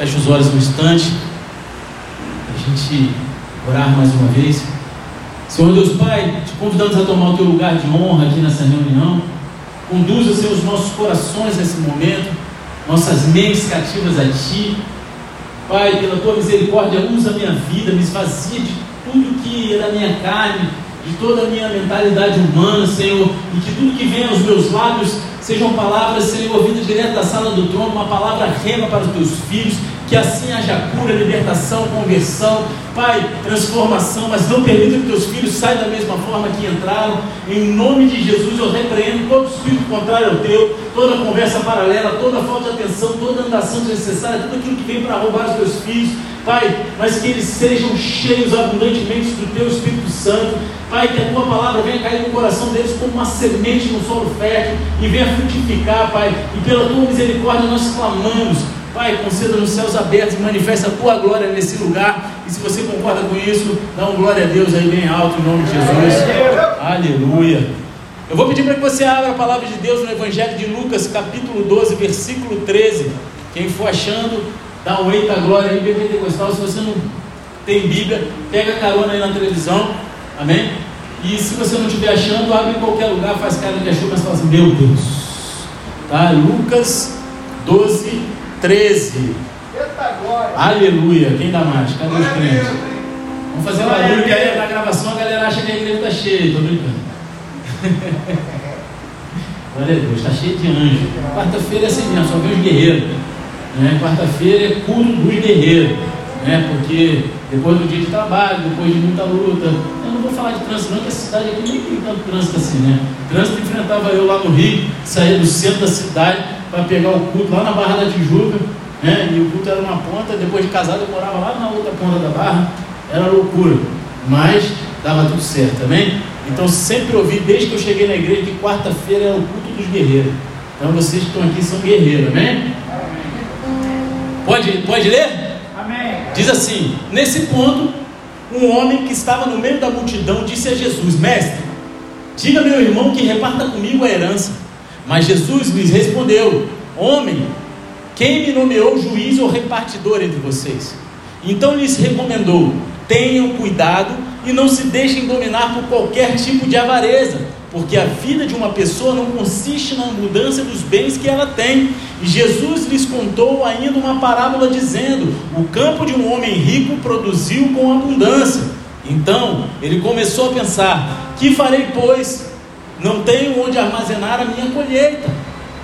Feche os olhos um instante. A gente orar mais uma vez. Senhor Deus Pai, te convidamos a tomar o teu lugar de honra aqui nessa reunião. Conduza, Senhor, os nossos corações nesse momento, nossas mentes cativas a Ti. Pai, pela Tua misericórdia, usa a minha vida, me esvazia de tudo que é da minha carne, de toda a minha mentalidade humana, Senhor, e que tudo que vem aos meus lábios sejam palavras, Senhor, ouvidas direto da sala do trono, uma palavra rema para os teus filhos, que assim haja cura, libertação, conversão, Pai, transformação, mas não permita que teus filhos saiam da mesma forma que entraram. Em nome de Jesus, eu repreendo todo espírito contrário ao teu, toda conversa paralela, toda falta de atenção, toda andação desnecessária, tudo aquilo que vem para roubar os teus filhos. Pai, mas que eles sejam cheios abundantemente do Teu Espírito Santo. Pai, que a Tua palavra venha cair no coração deles como uma semente no solo fértil e venha frutificar, Pai. E pela Tua misericórdia nós clamamos. Pai, conceda nos céus abertos e manifesta a Tua glória nesse lugar. E se você concorda com isso, dá um glória a Deus aí bem alto em nome de Jesus. Aleluia. Eu vou pedir para que você abra a palavra de Deus no Evangelho de Lucas, capítulo 12, versículo 13. Quem for achando, dá um eita glória aí, pentecostal. Se você não tem Bíblia, pega carona aí na televisão, amém? E se você não estiver achando, abre em qualquer lugar, faz cara de achou, mas fala assim: Meu Deus, tá? Lucas 12, 13. Eita glória! Aleluia, quem dá mais? Cadê os crentes? Vamos fazer barulho que aí na gravação a galera acha que a igreja está cheia, tô brincando. Glória a Deus, está cheio de anjo. Quarta-feira é assim mesmo, só vê os guerreiros. Né? Quarta-feira é culto dos guerreiros. Né? Porque depois do dia de trabalho, depois de muita luta. Eu não vou falar de trânsito, não, que a cidade aqui nem tem tanto trânsito assim, né? Trânsito enfrentava eu lá no Rio, saía do centro da cidade para pegar o culto lá na Barra da Tijuca. Né? E o culto era uma ponta, depois de casado eu morava lá na outra ponta da barra. Era loucura. Mas dava tudo certo, amém? Então sempre ouvi desde que eu cheguei na igreja que quarta-feira é o culto dos guerreiros. Então vocês que estão aqui são guerreiros, amém? Pode, pode ler? Amém. Diz assim: Nesse ponto, um homem que estava no meio da multidão disse a Jesus: Mestre, diga meu irmão que reparta comigo a herança. Mas Jesus lhes respondeu: Homem, quem me nomeou juiz ou repartidor entre vocês? Então lhes recomendou: Tenham cuidado e não se deixem dominar por qualquer tipo de avareza, porque a vida de uma pessoa não consiste na abundância dos bens que ela tem. E Jesus lhes contou ainda uma parábola dizendo: O campo de um homem rico produziu com abundância. Então ele começou a pensar: Que farei, pois? Não tenho onde armazenar a minha colheita.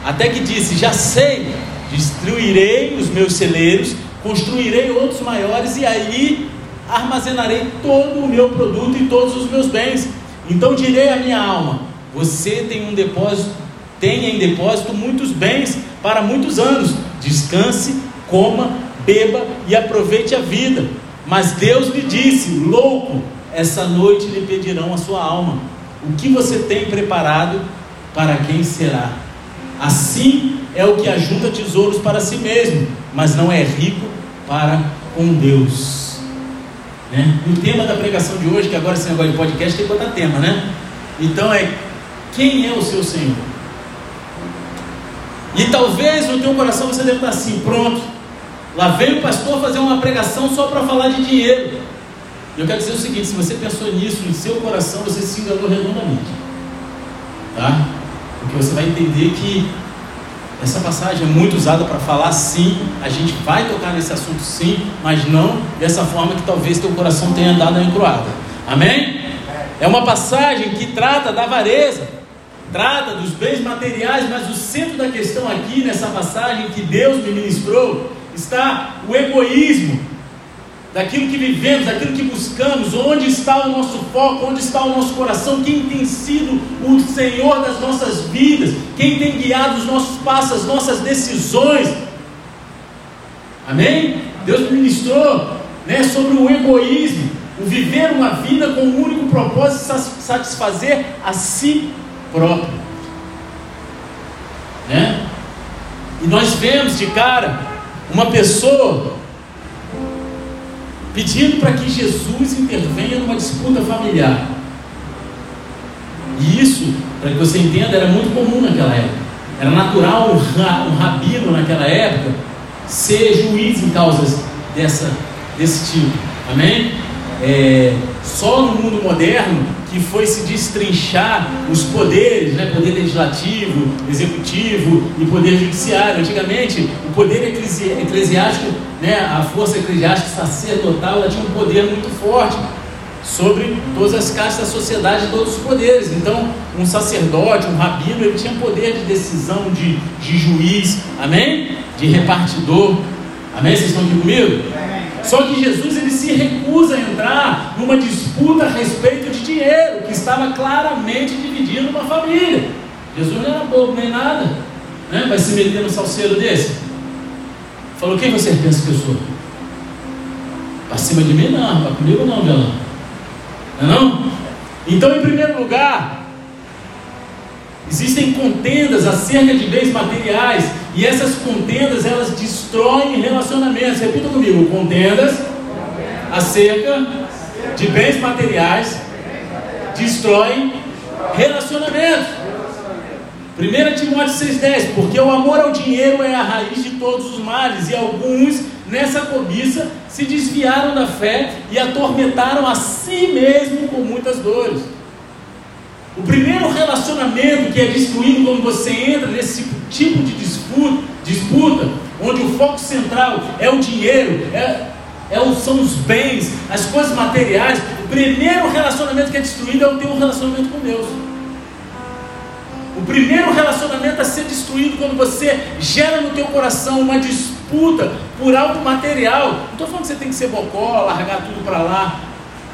Até que disse: Já sei, destruirei os meus celeiros, construirei outros maiores, e aí armazenarei todo o meu produto e todos os meus bens. Então direi à minha alma: Você tem um depósito, tem em depósito muitos bens para muitos anos. Descanse, coma, beba e aproveite a vida. Mas Deus lhe disse: Louco, essa noite lhe pedirão a sua alma. O que você tem preparado para quem será? Assim é o que ajunta tesouros para si mesmo, mas não é rico para com Deus. Né? E o tema da pregação de hoje, que agora esse negócio de podcast tem que botar tema, né? Então é quem é o seu Senhor? E talvez no teu coração você deve estar assim, pronto. Lá veio o pastor fazer uma pregação só para falar de dinheiro. Eu quero dizer o seguinte: se você pensou nisso no seu coração, você se enganou redondamente. Tá? Porque você vai entender que essa passagem é muito usada para falar sim, a gente vai tocar nesse assunto sim, mas não dessa forma que talvez teu coração tenha dado a encruada. Amém? É uma passagem que trata da avareza, trata dos bens materiais, mas o centro da questão aqui nessa passagem que Deus me ministrou está o egoísmo, daquilo que vivemos, daquilo que buscamos, onde está o nosso foco, onde está o nosso coração, quem tem sido o Senhor das nossas vidas, quem tem guiado os nossos passos, as nossas decisões. Amém? Deus ministrou né, sobre o egoísmo, o viver uma vida com o único propósito de satisfazer a si próprio. Né? E nós vemos de cara uma pessoa pedindo para que Jesus intervenha numa disputa familiar. E isso, para que você entenda, era muito comum naquela época. Era natural um, ra, rabino naquela época ser juiz em causas dessa, desse tipo. Amém? É, só no mundo moderno que foi se destrinchar os poderes, né? poder legislativo, executivo e poder judiciário. Antigamente, o poder eclesi eclesiástico, né? a força eclesiástica sacerdotal, ela tinha um poder muito forte sobre todas as castas da sociedade, todos os poderes. Então, um sacerdote, um rabino, ele tinha poder de decisão, de, de juiz, amém? De repartidor. Amém? Vocês estão aqui comigo? Só que Jesus ele se recusa a entrar numa disputa a respeito de dinheiro, que estava claramente dividindo uma família. Jesus não era bobo nem nada. Né? Vai se meter no salseiro desse? Falou, quem você pensa que eu sou? Para cima de mim não, para comigo não, Belão. Não é não? Então, em primeiro lugar, existem contendas acerca de bens materiais e essas contendas elas destroem relacionamentos. Repita comigo: contendas acerca de bens materiais destroem relacionamentos. 1 Timóteo 6,10: Porque o amor ao dinheiro é a raiz de todos os males, e alguns, nessa cobiça, se desviaram da fé e atormentaram a si mesmo com muitas dores. O primeiro relacionamento que é destruído quando você entra nesse tipo de disputa, disputa onde o foco central é o dinheiro, é, é são os bens, as coisas materiais. O primeiro relacionamento que é destruído é o teu relacionamento com Deus. O primeiro relacionamento a ser destruído quando você gera no teu coração uma disputa por algo material. Não estou falando que você tem que ser bocó, largar tudo para lá,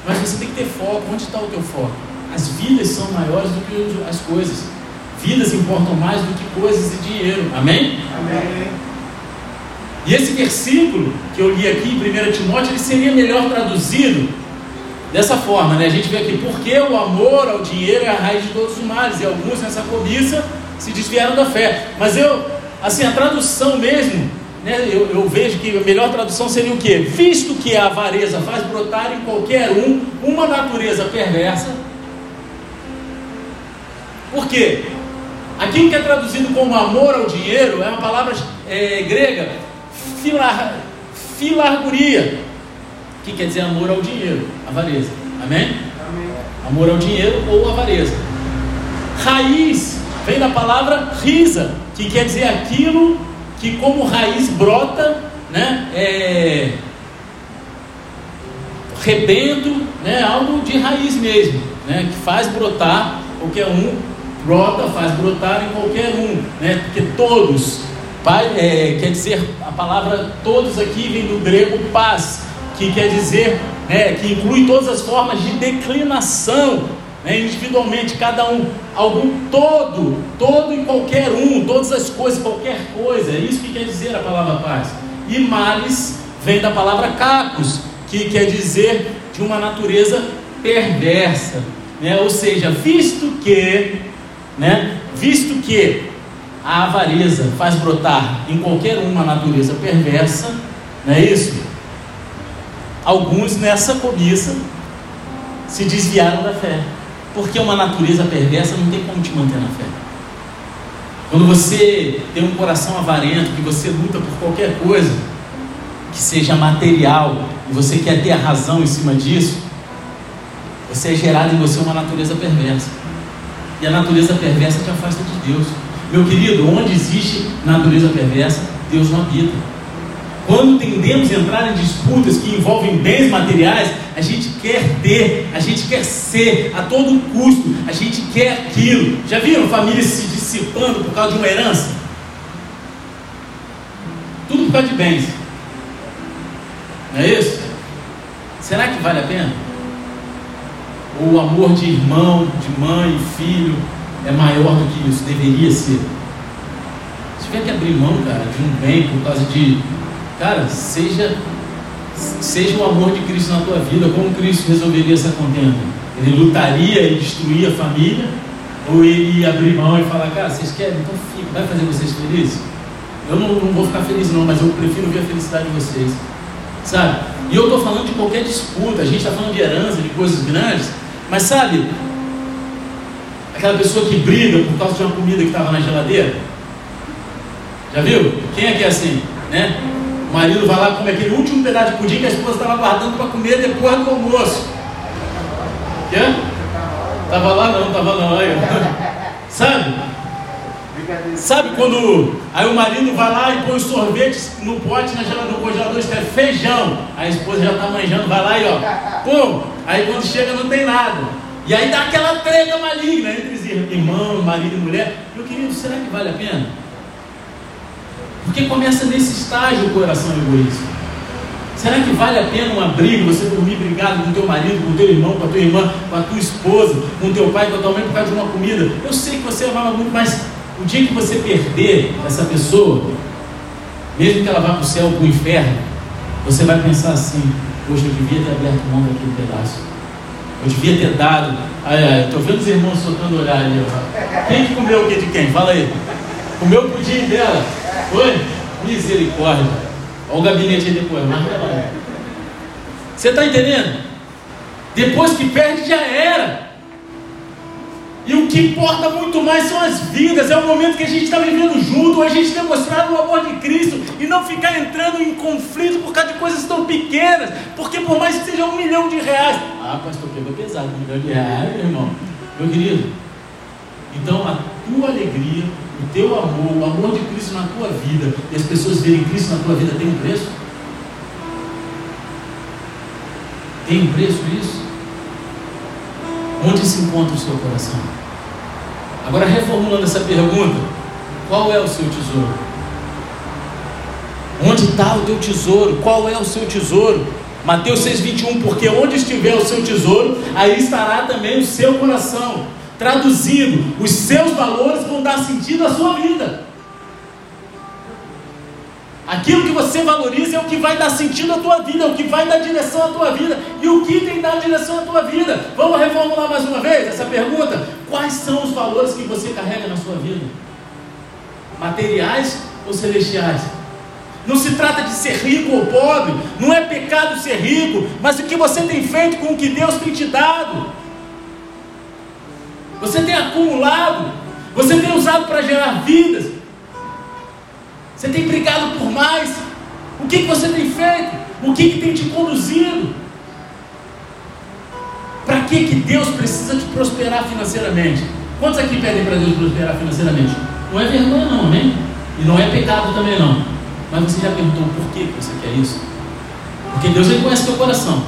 mas você tem que ter foco. Onde está o teu foco? As vidas são maiores do que as coisas. Vidas importam mais do que coisas e dinheiro. Amém? Amém. E esse versículo que eu li aqui em 1 Timóteo, ele seria melhor traduzido dessa forma, né? A gente vê aqui, porque o amor ao dinheiro é a raiz de todos os males, e alguns nessa cobiça se desviaram da fé. Mas eu, assim, a tradução mesmo, né? Eu, eu vejo que a melhor tradução seria o quê? Visto que a avareza faz brotar em qualquer um uma natureza perversa, por quê? Aquilo que é traduzido como amor ao dinheiro é uma palavra é, grega, filar, filarguria, que quer dizer amor ao dinheiro, avareza. Amém? Amém? Amor ao dinheiro ou avareza. Raiz vem da palavra risa, que quer dizer aquilo que como raiz brota, né? É, rebento, né? Algo de raiz mesmo, né? Que faz brotar qualquer um brota, faz brotar em qualquer um, né? Porque todos, pai, é, quer dizer, a palavra todos aqui vem do grego paz, que quer dizer, né, que inclui todas as formas de declinação, né, individualmente, cada um, algum todo, todo em qualquer um, todas as coisas, qualquer coisa, é isso que quer dizer a palavra paz. E males vem da palavra cacos, que quer dizer de uma natureza perversa, né? ou seja, visto que né? Visto que a avareza faz brotar em qualquer uma natureza perversa, não é isso? Alguns nessa cobiça se desviaram da fé, porque uma natureza perversa não tem como te manter na fé. Quando você tem um coração avarento, que você luta por qualquer coisa que seja material e você quer ter a razão em cima disso, você é gerado em você uma natureza perversa. E a natureza perversa te afasta de Deus. Meu querido, onde existe natureza perversa, Deus não habita. Quando tendemos a entrar em disputas que envolvem bens materiais, a gente quer ter, a gente quer ser a todo custo, a gente quer aquilo. Já viram famílias se dissipando por causa de uma herança? Tudo por causa de bens. Não é isso? Será que vale a pena? O amor de irmão, de mãe, filho é maior do que isso, deveria ser. Se tiver que abrir mão, cara, de um bem por causa de. Cara, seja, seja o amor de Cristo na tua vida, como Cristo resolveria essa contenda? Ele lutaria e destruía a família? Ou ele ia abrir mão e falar, cara, vocês querem? Então fica, vai fazer vocês felizes? Eu não, não vou ficar feliz não, mas eu prefiro ver a felicidade de vocês. Sabe? E eu estou falando de qualquer disputa, a gente está falando de herança, de coisas grandes, mas sabe, aquela pessoa que briga por causa de uma comida que estava na geladeira? Já viu? Quem é que é assim? Né? O marido vai lá come aquele último pedaço de pudim que a esposa estava guardando para comer depois do almoço. Quê? Tava lá não, tava não. Sabe? Sabe quando aí o marido vai lá e põe os sorvetes no pote na geladeira, no congelador, isso é feijão. A esposa já está manjando, vai lá e ó, pô, aí quando chega não tem nada. E aí dá aquela treta maligna entre irmão, marido e mulher. Meu querido, será que vale a pena? Porque começa nesse estágio o coração egoísta. Será que vale a pena uma briga, você dormir brigado com teu marido, com teu irmão, com a tua irmã, com a tua esposa, com teu pai, com a tua mãe por causa de uma comida? Eu sei que você amava muito, mas o dia que você perder essa pessoa, mesmo que ela vá para o céu ou para o inferno, você vai pensar assim: Poxa, eu devia ter aberto mão daquele pedaço. Eu devia ter dado. Ai, ai, estou vendo os irmãos soltando olhar ali. Ó. Quem que comeu o que de quem? Fala aí. Comeu o pudim dela. Foi? Misericórdia. Olha o gabinete aí depois. Você está entendendo? Depois que perde, já era. E o que importa muito mais são as vidas, é o momento que a gente está vivendo junto, a gente demonstrar o amor de Cristo e não ficar entrando em conflito por causa de coisas tão pequenas, porque por mais que seja um milhão de reais, ah, pastor, pegou pesado, um milhão de reais, meu irmão, meu querido. Então a tua alegria, o teu amor, o amor de Cristo na tua vida, e as pessoas verem Cristo na tua vida, tem um preço? Tem um preço isso? Onde se encontra o seu coração? Agora, reformulando essa pergunta, qual é o seu tesouro? Onde está o teu tesouro? Qual é o seu tesouro? Mateus 6,21, porque onde estiver o seu tesouro, aí estará também o seu coração. Traduzindo, os seus valores vão dar sentido à sua vida. Aquilo que você valoriza é o que vai dar sentido à tua vida, é o que vai dar direção à tua vida. E o que tem dado direção à tua vida? Vamos reformular mais uma vez essa pergunta? Quais são os valores que você carrega na sua vida? Materiais ou celestiais? Não se trata de ser rico ou pobre, não é pecado ser rico, mas o que você tem feito com o que Deus tem te dado. Você tem acumulado, você tem usado para gerar vidas, você tem brigado por mais? O que, que você tem feito? O que, que tem te conduzido? Para que, que Deus precisa te prosperar financeiramente? Quantos aqui pedem para Deus prosperar financeiramente? Não é vergonha não, amém? E não é pecado também não. Mas você já perguntou por que você quer isso? Porque Deus reconhece teu coração.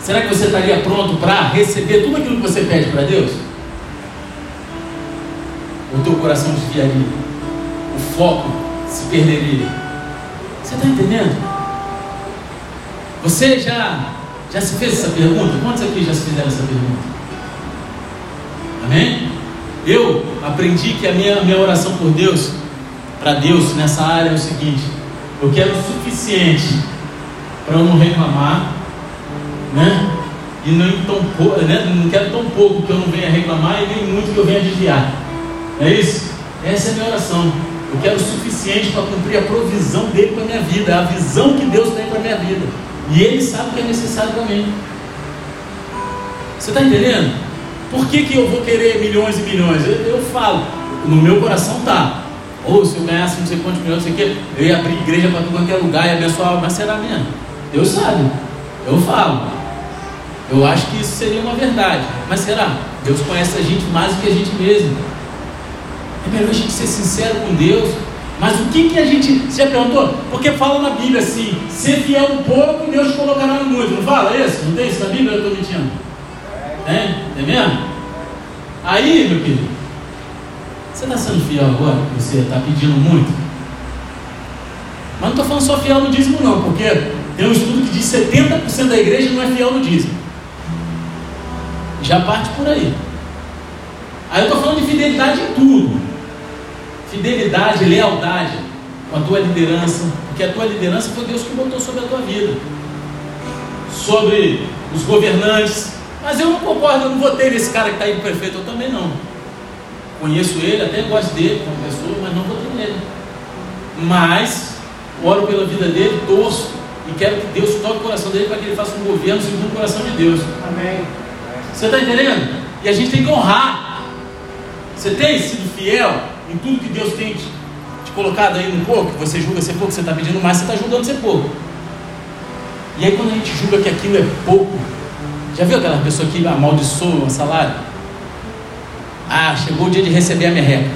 Será que você estaria pronto para receber tudo aquilo que você pede para Deus? O teu coração desviaria. O foco se perderia. Você está entendendo? Você já, já se fez essa pergunta? Quantos aqui já se fizeram essa pergunta? Amém? Eu aprendi que a minha, minha oração por Deus, para Deus nessa área é o seguinte: eu quero o suficiente para eu não reclamar, né? E não, tão pouco, né? não quero tão pouco que eu não venha reclamar e nem muito que eu venha desviar. É isso? Essa é a minha oração. Eu quero o suficiente para cumprir a provisão dele para a minha vida, a visão que Deus tem para a minha vida. E ele sabe o que é necessário para mim. Você está entendendo? Por que, que eu vou querer milhões e milhões? Eu, eu falo, no meu coração tá. Ou se eu ganhasse não sei quantos milhões, não sei o quê, eu ia abrir igreja para qualquer lugar e abençoar, mas será mesmo? Deus sabe. Eu falo. Eu acho que isso seria uma verdade. Mas será? Deus conhece a gente mais do que a gente mesmo. É melhor a gente ser sincero com Deus. Mas o que, que a gente. Você já perguntou? Porque fala na Bíblia assim: ser fiel um pouco Deus te colocará no muito. Não fala isso? Não tem isso na Bíblia? Eu estou mentindo. É? É mesmo? Aí, meu querido, você está sendo fiel agora? Você está pedindo muito? Mas não estou falando só fiel no dízimo, não, porque tem um estudo que diz que 70% da igreja não é fiel no dízimo. Já parte por aí. Aí eu estou falando de fidelidade em tudo fidelidade, lealdade com a tua liderança, porque a tua liderança foi Deus que botou sobre a tua vida, sobre os governantes. Mas eu não concordo, eu não votei nesse cara que está aí prefeito, eu também não. Conheço ele, até gosto dele como pessoa, mas não votei nele. Mas oro pela vida dele, torço e quero que Deus toque o coração dele para que ele faça um governo segundo o coração de Deus. Amém. Você está entendendo? E a gente tem que honrar. Você tem sido fiel em tudo que Deus tem te, te colocado aí no pouco, você julga ser pouco, você está pedindo mais, você está julgando ser pouco. E aí quando a gente julga que aquilo é pouco, já viu aquela pessoa que amaldiçoa o salário? Ah, chegou o dia de receber a merreca.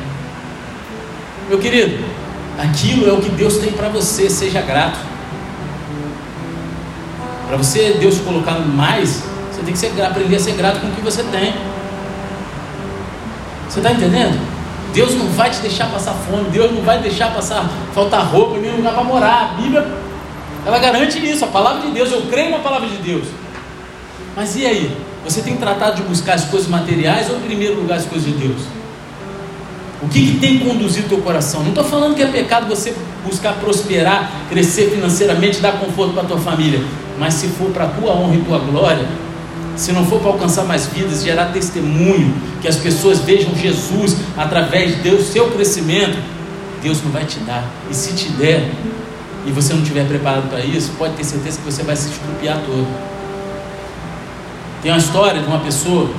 Meu querido, aquilo é o que Deus tem para você, seja grato. Para você, Deus colocar mais, você tem que ser, aprender a ser grato com o que você tem. Você está entendendo? Deus não vai te deixar passar fome, Deus não vai deixar passar faltar roupa, nem lugar para morar. A Bíblia, ela garante isso, a palavra de Deus, eu creio na palavra de Deus. Mas e aí? Você tem tratado de buscar as coisas materiais ou em primeiro lugar as coisas de Deus? O que, que tem conduzido o teu coração? Não estou falando que é pecado você buscar prosperar, crescer financeiramente, dar conforto para a tua família. Mas se for para a tua honra e tua glória, se não for para alcançar mais vidas, gerar testemunho, que as pessoas vejam Jesus através do seu crescimento, Deus não vai te dar. E se te der, e você não estiver preparado para isso, pode ter certeza que você vai se estrupiar todo. Tem uma história de uma pessoa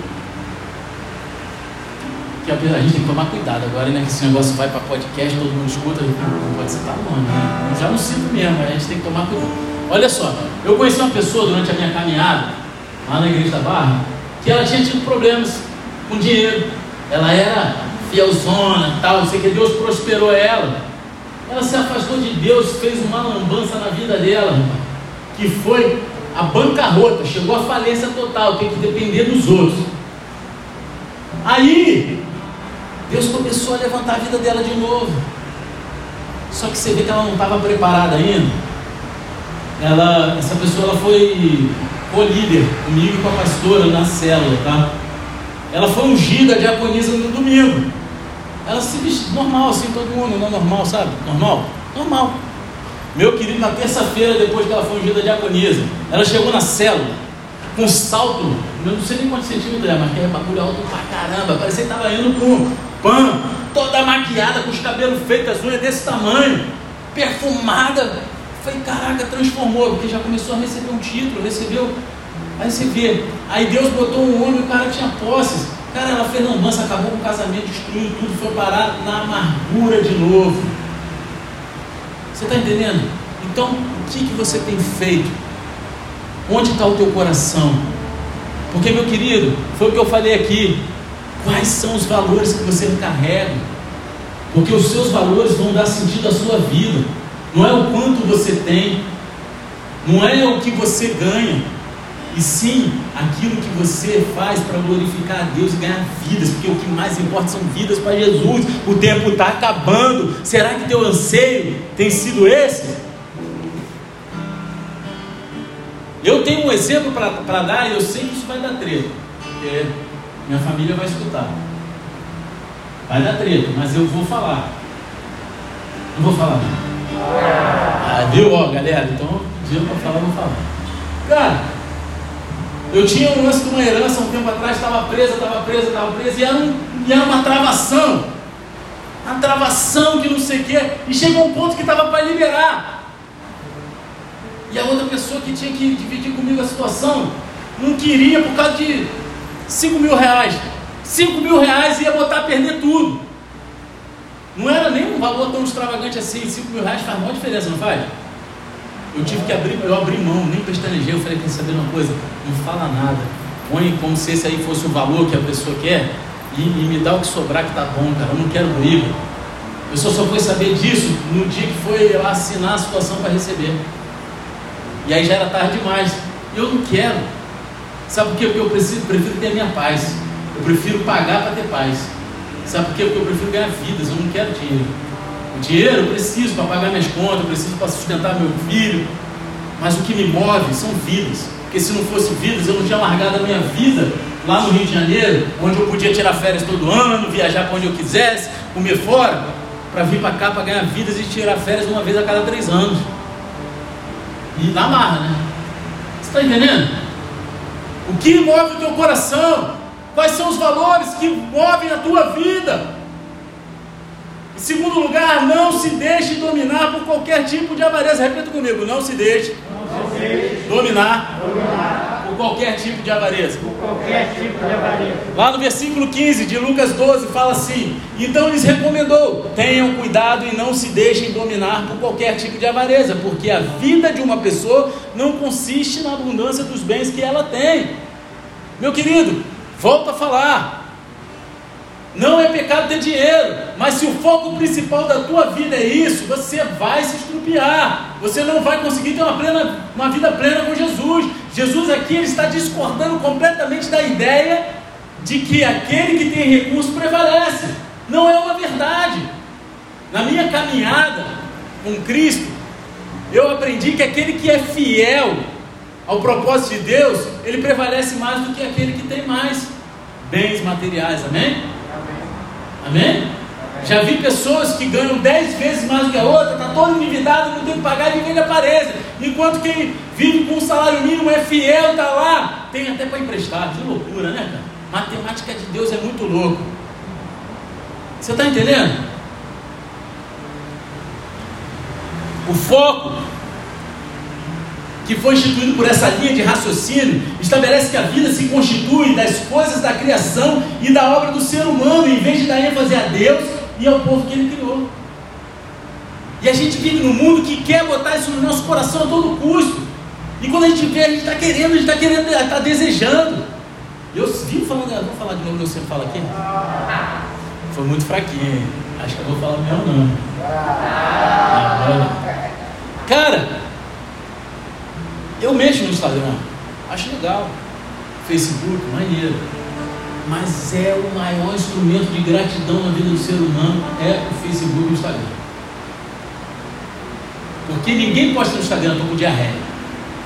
que a gente tem que tomar cuidado agora, né? Que esse negócio vai para podcast, todo mundo escuta, não pode ser tá bom, né? Já não sinto mesmo, a gente tem que tomar cuidado. Olha só, eu conheci uma pessoa durante a minha caminhada lá na igreja da Barra, que ela tinha tido problemas com dinheiro. Ela era fielzona, tal, não sei que, Deus prosperou ela. Ela se afastou de Deus, fez uma lambança na vida dela, que foi a bancarrota, chegou à falência total, tem que depender dos outros. Aí, Deus começou a levantar a vida dela de novo. Só que você vê que ela não estava preparada ainda. Ela, essa pessoa ela foi co-líder comigo e com a pastora na célula, tá? Ela foi ungida diaconisa no domingo. Ela se vestiu normal, assim, todo mundo, não normal, sabe? Normal? Normal. Meu querido, na terça-feira, depois que ela foi ungida diaconisa, ela chegou na célula com salto, eu não sei nem quantos centímetros é, mas que é bagulho alto pra caramba, parecia que estava indo com pano, toda maquiada, com os cabelos feitos, as unhas desse tamanho, perfumada, Falei, caraca, transformou, porque já começou a receber um título, recebeu. Aí você vê, aí Deus botou um homem, o cara tinha posses. Cara, ela fez lambança, acabou com o casamento, destruiu tudo, foi parar na amargura de novo. Você está entendendo? Então, o que, que você tem feito? Onde está o teu coração? Porque, meu querido, foi o que eu falei aqui. Quais são os valores que você carrega? Porque os seus valores vão dar sentido à sua vida não é o quanto você tem, não é o que você ganha, e sim aquilo que você faz para glorificar a Deus e ganhar vidas, porque o que mais importa são vidas para Jesus. O tempo está acabando. Será que teu anseio tem sido esse? Eu tenho um exemplo para dar e eu sei que isso vai dar treta, porque minha família vai escutar. Vai dar treta, mas eu vou falar. Não vou falar. Não. Ah, viu, ó, galera? Então, dia para falar, vou falar. Cara, eu tinha um lance de uma herança um tempo atrás, estava presa, estava presa, estava presa, e era, um, era uma travação. Uma travação que não sei o quê. E chegou um ponto que estava para liberar. E a outra pessoa que tinha que dividir comigo a situação não queria por causa de 5 mil reais. 5 mil reais ia botar a perder tudo. Não era nem um valor tão extravagante assim, 5 mil reais faz maior diferença, não faz? Eu tive que abrir, eu abri mão, nem pestanejei, eu falei, quer saber uma coisa? Não fala nada. Põe como se esse aí fosse o valor que a pessoa quer e, e me dá o que sobrar que tá bom, cara. Eu não quero briga. Eu só, só fui saber disso no dia que foi assinar a situação para receber. E aí já era tarde demais. Eu não quero. Sabe por quê? Porque eu preciso, prefiro ter minha paz. Eu prefiro pagar para ter paz. Sabe por quê? Porque eu prefiro ganhar vidas, eu não quero dinheiro. O dinheiro eu preciso para pagar minhas contas, eu preciso para sustentar meu filho. Mas o que me move são vidas. Porque se não fosse vidas, eu não tinha largado a minha vida lá no Rio de Janeiro, onde eu podia tirar férias todo ano, viajar para onde eu quisesse, comer fora, para vir para cá para ganhar vidas e tirar férias uma vez a cada três anos. E na marra, né? Você está entendendo? O que move o teu coração? Quais são os valores que movem a tua vida? Em segundo lugar, não se deixe dominar por qualquer tipo de avareza. Repita comigo: não se deixe, não se deixe dominar, dominar, por qualquer tipo de avareza. Por qualquer tipo de avareza. Lá no versículo 15 de Lucas 12 fala assim: Então lhes recomendou: tenham cuidado e não se deixem dominar por qualquer tipo de avareza, porque a vida de uma pessoa não consiste na abundância dos bens que ela tem. Meu querido, volta a falar. Não é pecado ter dinheiro, mas se o foco principal da tua vida é isso, você vai se estrupiar. Você não vai conseguir ter uma, plena, uma vida plena com Jesus. Jesus aqui ele está discordando completamente da ideia de que aquele que tem recurso prevalece. Não é uma verdade. Na minha caminhada com Cristo, eu aprendi que aquele que é fiel ao propósito de Deus, ele prevalece mais do que aquele que tem mais bens materiais. Amém? Amém? Já vi pessoas que ganham dez vezes mais do que a outra, está todo endividado, não tem que pagar e vive na parede. Enquanto quem vive com um salário mínimo é fiel, está lá, tem até para emprestar. Que loucura, né, cara? Matemática de Deus é muito louco. Você está entendendo? O foco que foi instituído por essa linha de raciocínio, estabelece que a vida se constitui das coisas da criação e da obra do ser humano, em vez de dar ênfase a Deus e ao povo que ele criou. E a gente vive num mundo que quer botar isso no nosso coração a todo custo. E quando a gente vê, a gente está querendo, a gente está querendo, está desejando. Eu vivo falando, vou falar de novo, eu sempre falo aqui. Foi muito fraquinho, acho que eu vou falar meu nome. Cara, eu mexo no Instagram, acho legal. Facebook, maneiro. Mas é o maior instrumento de gratidão na vida do ser humano é o Facebook e o Instagram. Porque ninguém posta no Instagram, estou com diarreia.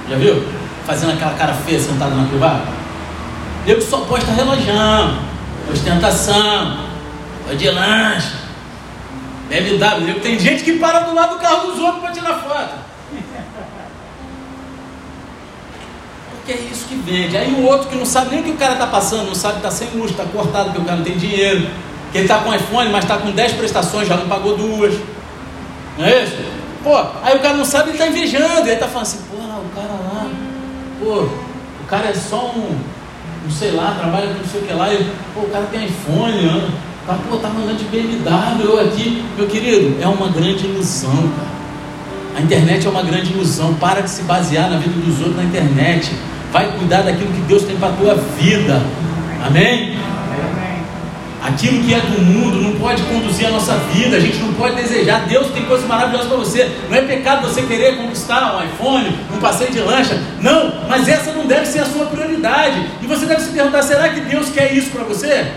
Já viu? Fazendo aquela cara feia sentada na privada. Eu só posta relojão, ostentação, de lanche, BMW. Tem gente que para do lado do carro dos outros para tirar foto. Que é isso que vende. Aí o outro que não sabe nem o que o cara está passando, não sabe que está sem luz, está cortado porque o cara não tem dinheiro, que ele está com iPhone, mas está com 10 prestações, já não pagou duas. Não é isso? Pô, aí o cara não sabe, ele está invejando, ele está falando assim, pô, o cara lá, pô, o cara é só um, não sei lá, trabalha com não sei o que lá, e, pô, o cara tem iPhone, né? tá, pô, tá mandando de BMW, eu aqui, meu querido, é uma grande ilusão, cara. A internet é uma grande ilusão. Para de se basear na vida dos outros na internet. Vai cuidar daquilo que Deus tem para a tua vida. Amém? Aquilo que é do mundo não pode conduzir a nossa vida, a gente não pode desejar. Deus tem coisas maravilhosas para você. Não é pecado você querer conquistar um iPhone, um passeio de lancha. Não, mas essa não deve ser a sua prioridade. E você deve se perguntar: será que Deus quer isso para você?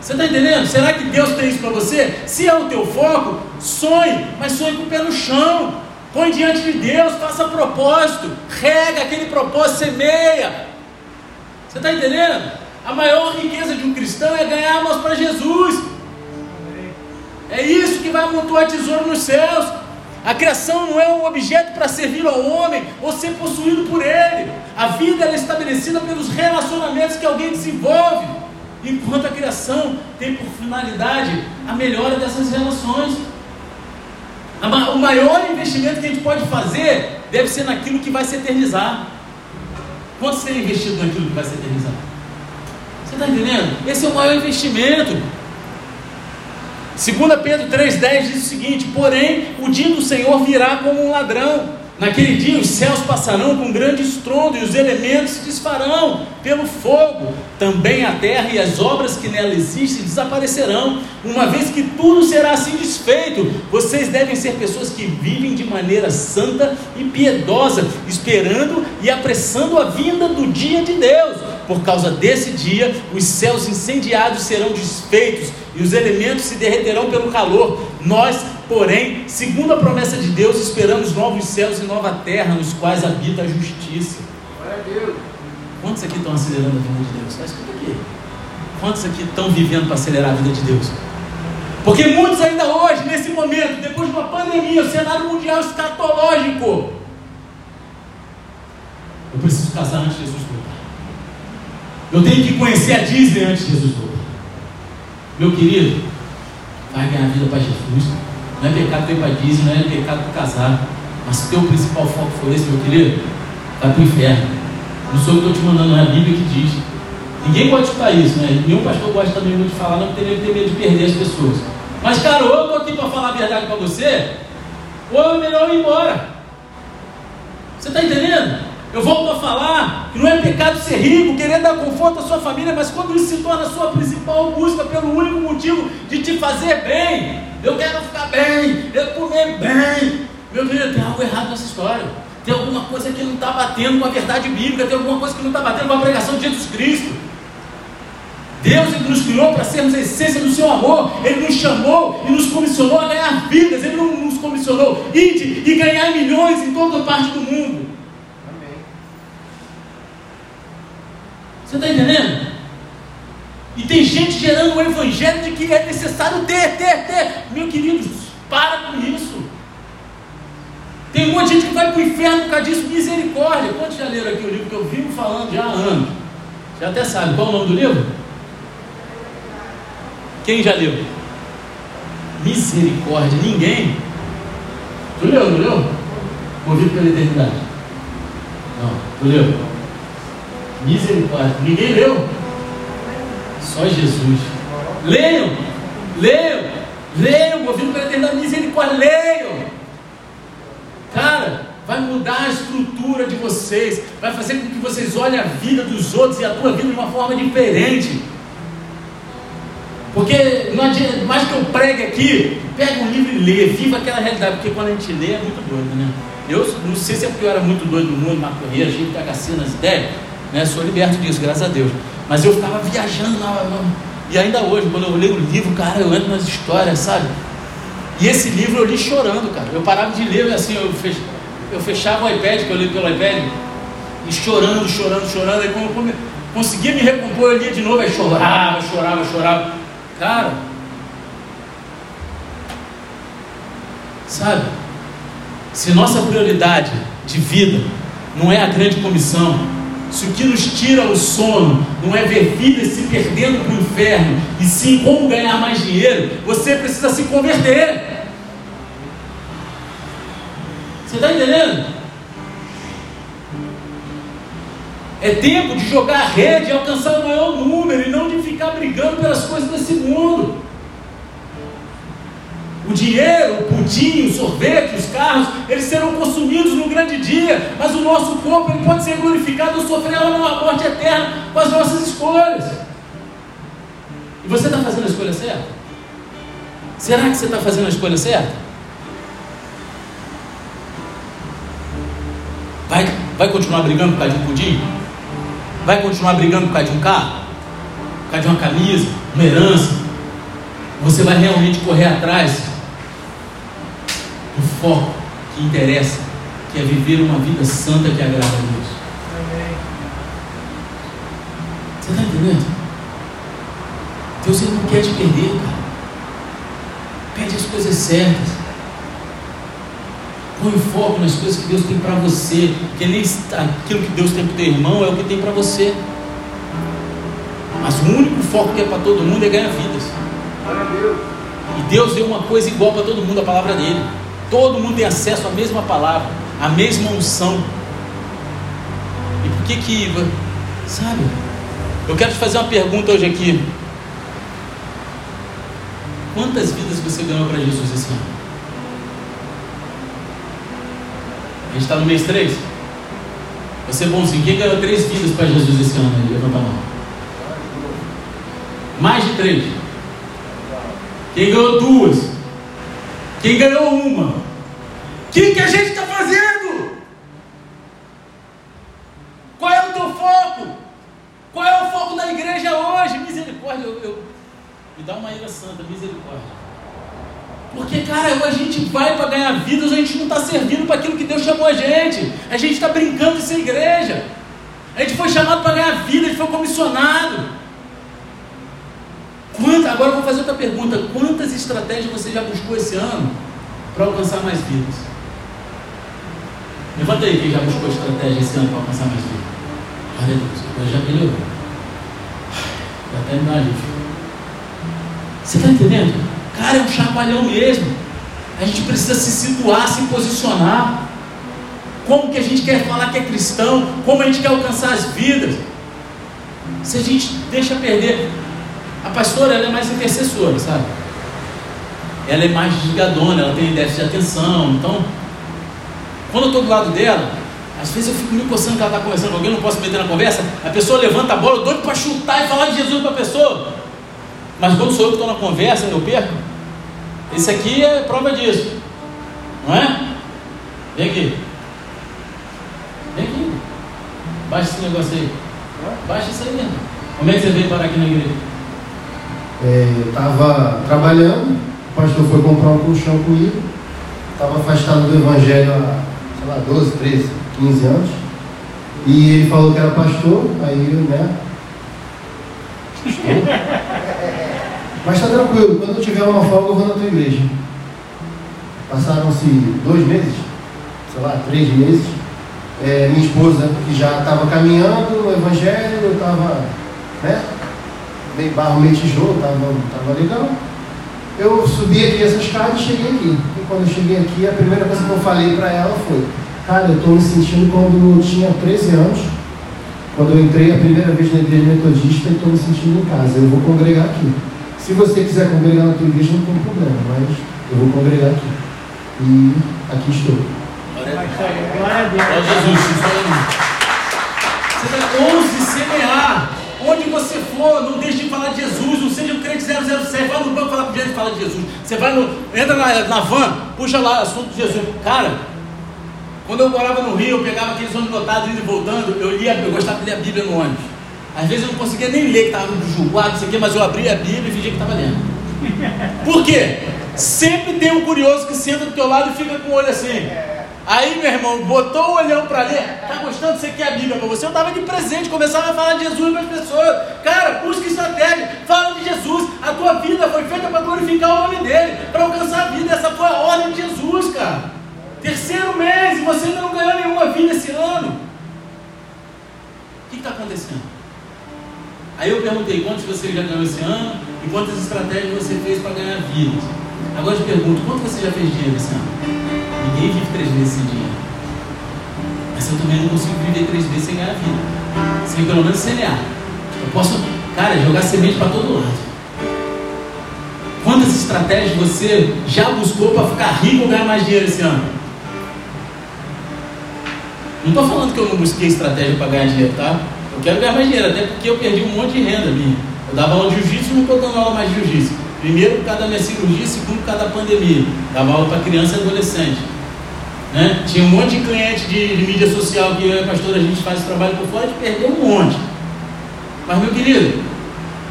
Você está entendendo? Será que Deus tem isso para você? Se é o teu foco, sonhe, mas sonhe com o pé no chão. Põe diante de Deus, faça propósito, rega aquele propósito, semeia. Você está entendendo? A maior riqueza de um cristão é ganhar almas para Jesus. É isso que vai amontoar tesouro nos céus. A criação não é um objeto para servir ao homem ou ser possuído por ele. A vida é estabelecida pelos relacionamentos que alguém desenvolve. Enquanto a criação tem por finalidade a melhora dessas relações. O maior investimento que a gente pode fazer deve ser naquilo que vai se eternizar. Quanto você tem investido naquilo que vai se eternizar? Você está entendendo? Esse é o maior investimento. 2 Pedro 3,10 diz o seguinte: Porém, o dia do Senhor virá como um ladrão Naquele dia os céus passarão com grande estrondo e os elementos se desfarão pelo fogo. Também a terra e as obras que nela existem desaparecerão. Uma vez que tudo será assim desfeito, vocês devem ser pessoas que vivem de maneira santa e piedosa, esperando e apressando a vinda do dia de Deus. Por causa desse dia, os céus incendiados serão desfeitos e os elementos se derreterão pelo calor. Nós Porém, segundo a promessa de Deus, esperamos novos céus e nova terra, nos quais habita a justiça. Quantos aqui estão acelerando a vida de Deus? Está escrito aqui. Quantos aqui estão vivendo para acelerar a vida de Deus? Porque muitos ainda hoje, nesse momento, depois de uma pandemia, o cenário mundial escatológico. Eu preciso casar antes de Jesus voltar. Eu tenho que conhecer a Disney antes de Jesus voltar. Meu querido, vai ganhar vida para Jesus. Não é pecado ter para não é pecado casar. Mas se o teu principal foco for esse, meu querido, vai para o inferno. Não sou eu que estou te mandando, é a Bíblia que diz. Ninguém pode escutar isso, né? Nenhum pastor gosta também muito de falar, não porque ele tem medo de perder as pessoas. Mas, cara, ou eu estou aqui para falar a verdade para você, ou é melhor ir embora. Você está entendendo? Eu volto a falar que não é pecado ser rico, querer dar conforto à sua família, mas quando isso se torna a sua principal busca pelo único motivo de te fazer bem, eu quero ficar bem, eu comer bem. Meu querido, tem algo errado nessa história. Tem alguma coisa que não está batendo com a verdade bíblica, tem alguma coisa que não está batendo com a pregação de Jesus Cristo. Deus ele nos criou para sermos a essência do seu amor. Ele nos chamou e nos comissionou a ganhar vidas. Ele não nos comissionou ir e ganhar milhões em toda parte do mundo. Você está entendendo? E tem gente gerando um evangelho de que é necessário ter, ter, ter. Meu querido, para com isso. Tem um monte de gente que vai para o inferno por causa disso, misericórdia. Quantos já leram aqui o livro que eu vivo falando já há anos? Já até sabe qual é o nome do livro? Quem já leu? Misericórdia. Ninguém? Tu leu, não leu? Movido pela eternidade. Não, tu leu? Misericórdia. Ninguém leu? Só Jesus. Leiam, leiam, leiam, ouvindo pela eternidade, misericórdia, leiam. Cara, vai mudar a estrutura de vocês, vai fazer com que vocês olhem a vida dos outros e a tua vida de uma forma diferente. Porque não adianta, mais que eu pregue aqui, pega um livro e lê, viva aquela realidade, porque quando a gente lê é muito doido, né? Eu não sei se é porque eu era muito doido no mundo, corrida, cheio de THC nas ideias, né? Sou liberto disso, graças a Deus. Mas eu ficava viajando lá. E ainda hoje, quando eu leio o livro, cara, eu entro nas histórias, sabe? E esse livro eu li chorando, cara. Eu parava de ler, assim, eu, fech... eu fechava o iPad, que eu li pelo iPad, e chorando, chorando, chorando. Aí quando eu conseguia me recompor, eu lia de novo, aí chorava, chorava, chorava. Cara, sabe? Se nossa prioridade de vida não é a grande comissão, se o que nos tira o sono não é ver vidas se perdendo para o inferno, e sim como ganhar mais dinheiro, você precisa se converter. Você está entendendo? É tempo de jogar a rede e alcançar o maior número, e não de ficar brigando pelas coisas desse mundo. O dinheiro, o pudim, o sorvete, os carros, eles serão consumidos no grande dia, mas o nosso corpo ele pode ser glorificado ou sofrer uma morte eterna com as nossas escolhas. E você está fazendo a escolha certa? Será que você está fazendo a escolha certa? Vai, vai continuar brigando por causa de pudim? Vai continuar brigando por causa de um carro? Por causa de uma camisa, uma herança? Você vai realmente correr atrás o foco que interessa, que é viver uma vida santa que agrada a Deus. Você está entendendo? Deus ele não quer te perder, cara. Pede as coisas certas. Põe foco nas coisas que Deus tem para você. Porque nem aquilo que Deus tem para o teu irmão é o que tem para você. Mas o único foco que é para todo mundo é ganhar vidas. E Deus deu uma coisa igual para todo mundo, a palavra dele. Todo mundo tem acesso à mesma palavra, à mesma unção. E por que que, sabe? Eu quero te fazer uma pergunta hoje aqui. Quantas vidas você ganhou para Jesus esse ano? A gente está no mês 3? Você é bonzinho. Quem ganhou três vidas para Jesus esse ano? Levanta a mão. Mais de três. Quem ganhou duas? Quem ganhou uma? O que, que a gente está fazendo? Qual é o teu foco? Qual é o foco da igreja hoje? Misericórdia, eu, eu me dá uma ira santa, misericórdia. Porque, cara, a gente vai para ganhar vidas, a gente não está servindo para aquilo que Deus chamou a gente. A gente está brincando de ser igreja. A gente foi chamado para ganhar vida, a gente foi comissionado. Quanta, agora eu vou fazer outra pergunta: quantas estratégias você já buscou esse ano para alcançar mais vidas? Levanta aí quem já buscou estratégia esse ano para alcançar mais vidas. Deus, já melhorou. Até me dá. Você está entendendo? Cara, é um chacoalhão mesmo. A gente precisa se situar, se posicionar. como que a gente quer falar que é cristão, como a gente quer alcançar as vidas. Se a gente deixa perder, a pastora ela é mais intercessora, sabe? Ela é mais desligadona, ela tem déficit de atenção. Então, quando eu estou do lado dela, às vezes eu fico me coçando que ela está conversando com alguém, não posso meter na conversa. A pessoa levanta a bola, doido para chutar e falar de Jesus para a pessoa. Mas quando sou eu que estou na conversa, eu perco. Esse aqui é prova disso. Não é? Vem aqui. Vem aqui. Baixa esse negócio aí. Baixa isso aí mesmo. Como é que você veio parar aqui na igreja? É, eu estava trabalhando, o pastor foi comprar um colchão comigo, estava afastado do evangelho há, sei lá, 12, 13, 15 anos. E ele falou que era pastor, aí eu, né? Mas está tranquilo, quando eu tiver uma folga eu vou na tua igreja. Passaram-se dois meses, sei lá, três meses. É, minha esposa, que já estava caminhando no Evangelho, eu estava, né? Meio barro, meio tijolo, estava tava legal. Eu subi aqui essa escada e cheguei aqui. E quando eu cheguei aqui, a primeira coisa que eu falei para ela foi: Cara, eu estou me sentindo como eu tinha 13 anos, quando eu entrei a primeira vez na igreja metodista e estou me sentindo em casa. Eu vou congregar aqui. Se você quiser congregar na tua igreja, não tem problema, mas eu vou congregar aqui. E aqui estou. Glória a Deus. Glória a Jesus. Você vai ouse semear. Onde você for, não deixe de falar de Jesus, não seja um crente 007, vai no banco falar com gente e fala de Jesus. Você vai no. Entra na, na van, puxa lá assunto de Jesus. Cara, quando eu morava no Rio, eu pegava aqueles ônibus lotados indo e voltando, eu lia, eu gostava de ler a Bíblia no ônibus. Às vezes eu não conseguia nem ler que estava julgado, não sei o quê, mas eu abria a Bíblia e fingia que estava lendo. Por quê? Sempre tem um curioso que senta do teu lado e fica com o olho assim. Aí, meu irmão, botou o olhão para ler. Tá gostando? Você quer a Bíblia para você? Eu estava de presente, começava a falar de Jesus para as pessoas. Cara, busca estratégia, fala de Jesus. A tua vida foi feita para glorificar o nome dele, para alcançar a vida. Essa foi a ordem de Jesus, cara. Terceiro mês você ainda não ganhou nenhuma vida esse ano. O que está acontecendo? Aí eu perguntei quantos você já ganhou esse ano e quantas estratégias você fez para ganhar vidas. Agora eu te pergunto, quanto você já fez dinheiro esse ano? Ninguém vive três vezes sem dinheiro. Mas eu também não consigo viver três vezes sem ganhar vida. Sem pelo menos semear. Eu posso, cara, jogar semente para todo lado. Quantas estratégias você já buscou para ficar rico ou ganhar mais dinheiro esse ano? Não estou falando que eu não busquei estratégia para ganhar dinheiro, tá? Eu quero ganhar mais dinheiro, até porque eu perdi um monte de renda minha. Eu dava aula de jiu-jitsu e não estou dando aula mais de jiu-jitsu. Primeiro por causa da minha cirurgia, segundo por causa da pandemia. Dava aula para criança e adolescente. Né? Tinha um monte de cliente de, de mídia social que eu e a pastora a gente faz trabalho por fora, a gente perdeu um monte. Mas meu querido,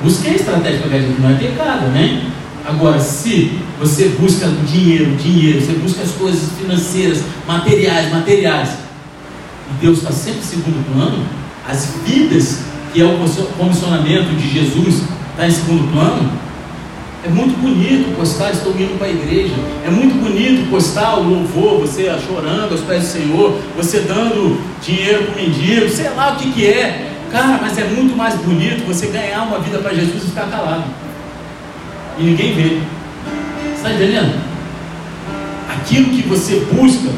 busquei estratégia para ganhar dinheiro, não é pecado, né? Agora, se você busca dinheiro, dinheiro, você busca as coisas financeiras, materiais, materiais, e Deus está sempre em segundo plano, as vidas, que é o comissionamento de Jesus, está em segundo plano. É muito bonito postar, estou indo para a igreja. É muito bonito postar o louvor, você chorando aos pés do Senhor, você dando dinheiro para o mendigo, sei lá o que, que é. Cara, mas é muito mais bonito você ganhar uma vida para Jesus e ficar calado. E ninguém vê. Está entendendo? Aquilo que você busca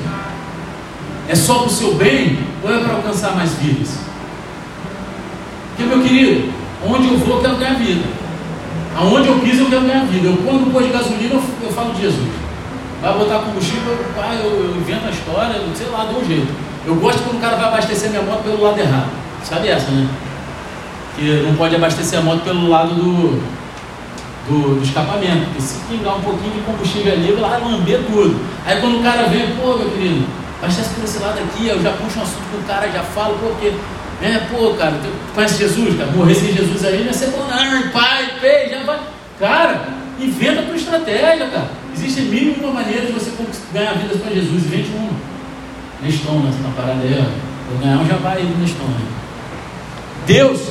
é só para o seu bem ou é para alcançar mais vidas? Porque, meu querido, onde eu vou, eu quero ganhar vida. Aonde eu piso, eu quero ganhar vida. Eu, quando pôr de gasolina, eu, eu, falo de Jesus. Vai botar combustível, eu, eu, eu invento a história, sei lá, dou um jeito. Eu gosto quando o cara vai abastecer minha moto pelo lado errado. Sabe essa, né? Que não pode abastecer a moto pelo lado do, do, do escapamento. Porque se pingar um pouquinho de combustível ali, vai lamber tudo. Aí quando o cara vem, pô, meu querido, abastece por esse lado aqui, eu já puxo um assunto com o cara, já falo, porque é, pô, cara, conhece Jesus, cara? Morrer sem Jesus aí ia ser não, pai, pei, já vai. Cara, inventa a tua estratégia, cara. Existe mil e uma maneiras de você ganhar vidas para Jesus, invente uma. Neston, nessa parada aí, ó. Vou ganhar um já vai no Neston, né? Deus,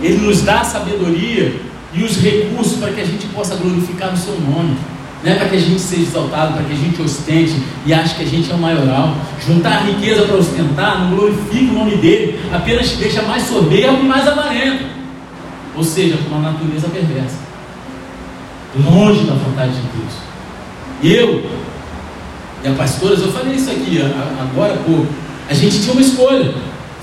Ele nos dá a sabedoria e os recursos para que a gente possa glorificar o seu nome. Não é para que a gente seja exaltado, para que a gente ostente e ache que a gente é o maioral. Juntar riqueza para ostentar não glorifica o nome dele, apenas te deixa mais soberbo e mais avarento. Ou seja, com uma natureza perversa. Longe da vontade de Deus. Eu, e a pastoras, eu falei isso aqui agora há pouco. A gente tinha uma escolha: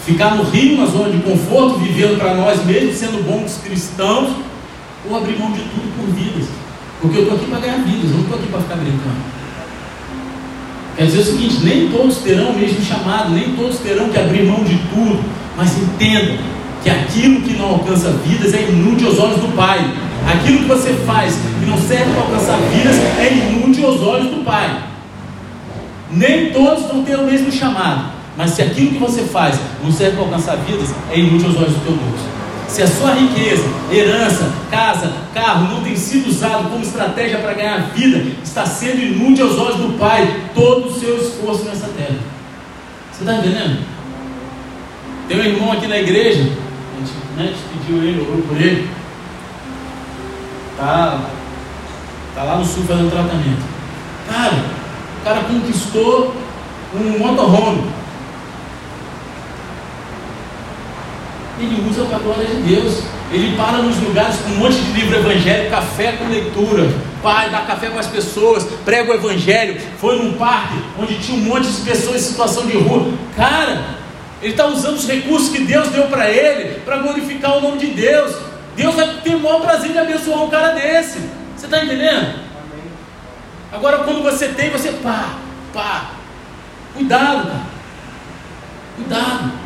ficar no rio, na zona de conforto, vivendo para nós mesmos, sendo bons cristãos, ou abrir mão de tudo por vidas. Porque eu estou aqui para ganhar vidas, não estou aqui para ficar brincando. Quer dizer o seguinte: nem todos terão o mesmo chamado, nem todos terão que abrir mão de tudo, mas entenda que aquilo que não alcança vidas é inútil aos olhos do Pai. Aquilo que você faz que não serve para alcançar vidas é inútil aos olhos do Pai. Nem todos vão ter o mesmo chamado, mas se aquilo que você faz não serve para alcançar vidas, é inútil aos olhos do teu Deus. Se a sua riqueza, herança, casa, carro não tem sido usado como estratégia para ganhar vida, está sendo inútil aos olhos do Pai todo o seu esforço nessa terra. Você está entendendo? Tem um irmão aqui na igreja, a gente, né, ele, orou por ele. Tá, tá lá no sul fazendo tratamento. Cara, o cara conquistou um motorhome. Ele usa para a glória de Deus. Ele para nos lugares com um monte de livro evangélico, café com leitura. Pai, dá café com as pessoas, prega o evangelho. Foi num parque onde tinha um monte de pessoas em situação de rua. Cara, ele está usando os recursos que Deus deu para ele para glorificar o nome de Deus. Deus vai ter o maior prazer de abençoar um cara desse. Você está entendendo? Agora, quando você tem, você pá, pá. Cuidado, cara. Cuidado.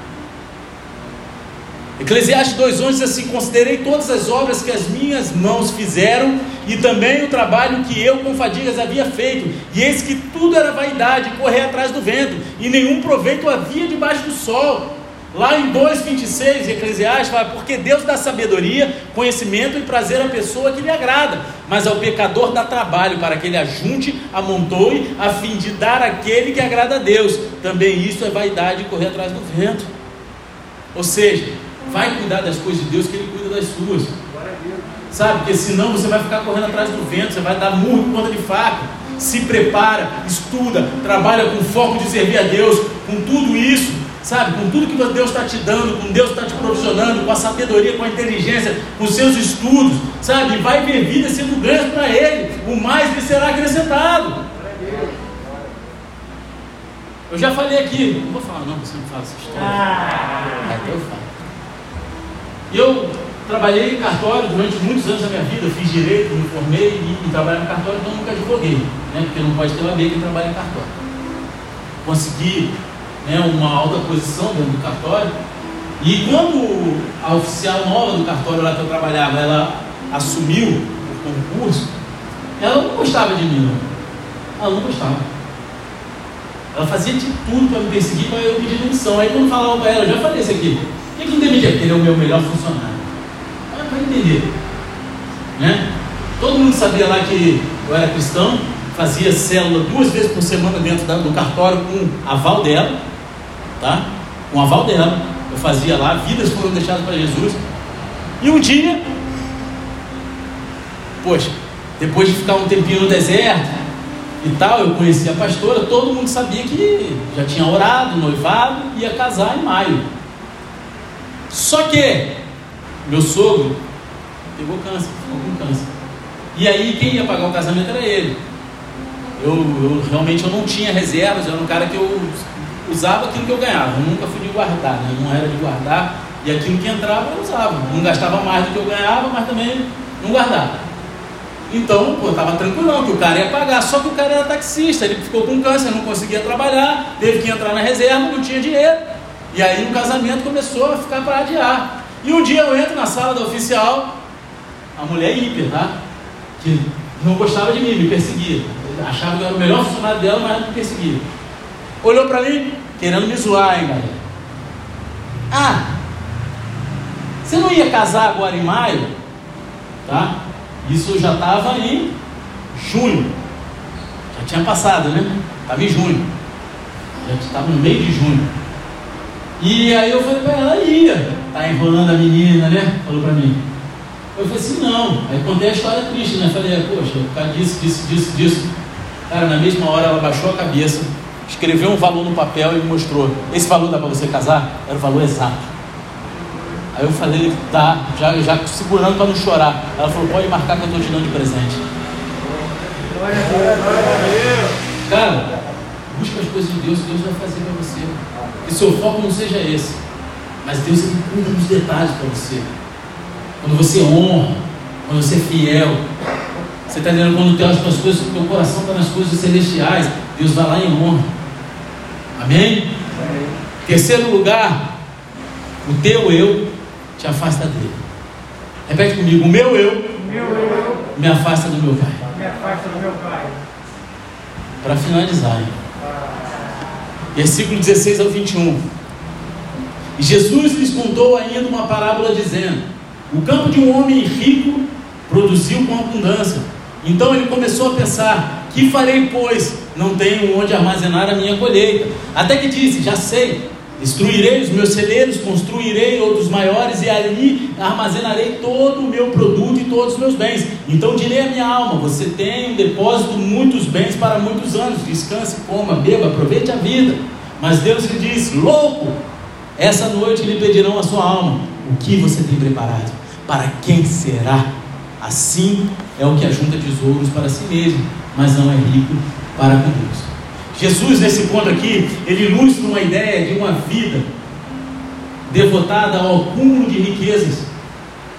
Eclesiastes 2,11 diz assim: Considerei todas as obras que as minhas mãos fizeram, e também o trabalho que eu com fadigas havia feito, e eis que tudo era vaidade, correr atrás do vento, e nenhum proveito havia debaixo do sol. Lá em 2,26, Eclesiastes fala: Porque Deus dá sabedoria, conhecimento e prazer à pessoa que lhe agrada, mas ao pecador dá trabalho para que ele ajunte, amontoe, a fim de dar aquele que agrada a Deus. Também isso é vaidade correr atrás do vento. Ou seja, vai cuidar das coisas de Deus, que Ele cuida das suas. Sabe? Porque senão você vai ficar correndo atrás do vento, você vai dar murro em ponta de faca. Se prepara, estuda, trabalha com foco de servir a Deus, com tudo isso, sabe? Com tudo que Deus está te dando, com Deus está te provisionando, com a sabedoria, com a inteligência, com seus estudos, sabe? Vai ver vida sendo grande para Ele, o mais lhe será acrescentado. Eu já falei aqui, não vou falar não, você não fala essa história. Ah, então eu falo. E eu trabalhei em cartório durante muitos anos da minha vida, fiz direito, me formei e, e trabalhei no cartório, então nunca advoguei, né? porque não pode ter uma lei que trabalha em cartório. Consegui né, uma alta posição dentro do cartório, e quando a oficial nova do cartório lá que eu trabalhava, ela assumiu o concurso, ela não gostava de mim. Ela não gostava. Ela fazia de tudo para me perseguir, para eu pedir demissão. Aí quando falava para ela, eu já falei isso aqui, que, não ele é o meu melhor funcionário. É para entender. Né? Todo mundo sabia lá que eu era cristão, fazia célula duas vezes por semana dentro do cartório com aval dela, tá? Com aval dela. Eu fazia lá, vidas foram deixadas para Jesus. E um dia, poxa, depois de ficar um tempinho no deserto e tal, eu conheci a pastora, todo mundo sabia que já tinha orado, noivado, ia casar em maio. Só que meu sogro pegou câncer, ficou com câncer. E aí quem ia pagar o casamento era ele. Eu, eu, realmente eu não tinha reservas, eu era um cara que eu usava aquilo que eu ganhava. Eu nunca fui de guardar, né? Não era de guardar. E aquilo que entrava eu usava. Não gastava mais do que eu ganhava, mas também não guardava. Então, pô, tava tranquilão que o cara ia pagar. Só que o cara era taxista, ele ficou com câncer, não conseguia trabalhar, teve que entrar na reserva, não tinha dinheiro. E aí o casamento começou a ficar para adiar. E um dia eu entro na sala da oficial, a mulher hiper, tá? Que não gostava de mim, me perseguia. Achava que eu era o melhor funcionário dela, mas me perseguia. Olhou para mim, querendo me zoar, hein, galera. Ah, você não ia casar agora em maio? Tá? Isso já estava em junho. Já tinha passado, né? Estava em junho. Já estava no meio de junho. E aí eu falei para ela, ia, tá enrolando a menina, né? Falou para mim. Eu falei assim, não. Aí contei a história triste, né? Falei, poxa, por causa disso, disso, disso, disso. Cara, na mesma hora ela baixou a cabeça, escreveu um valor no papel e me mostrou. Esse valor dá para você casar? Era o valor exato. Aí eu falei, tá, já, já segurando para não chorar. Ela falou, pode marcar que eu estou te dando de presente. Cara, busca as coisas de Deus, Deus vai fazer para você. Que seu foco não seja esse. Mas Deus ele cuida dos detalhes para você. Quando você honra, quando você é fiel, você está entendendo? Quando tem as coisas, o teu coração está nas coisas celestiais, Deus vai lá e honra. Amém? Amém? Terceiro lugar, o teu eu te afasta dele. Repete comigo, o meu eu, meu eu me afasta do meu pai. Me afasta do meu pai. Para finalizar, hein? Versículo 16 ao 21. E Jesus lhes contou ainda uma parábola dizendo: O campo de um homem rico produziu com abundância. Então ele começou a pensar: Que farei, pois? Não tenho onde armazenar a minha colheita. Até que disse: Já sei. Destruirei os meus celeiros, construirei outros maiores e ali armazenarei todo o meu produto e todos os meus bens. Então direi à minha alma: Você tem um depósito, muitos bens para muitos anos. Descanse, coma, beba, aproveite a vida. Mas Deus lhe disse: Louco, essa noite lhe pedirão a sua alma: O que você tem preparado? Para quem será? Assim é o que ajunta tesouros para si mesmo, mas não é rico para com Deus. Jesus, nesse ponto aqui, ele ilustra uma ideia de uma vida devotada ao acúmulo de riquezas.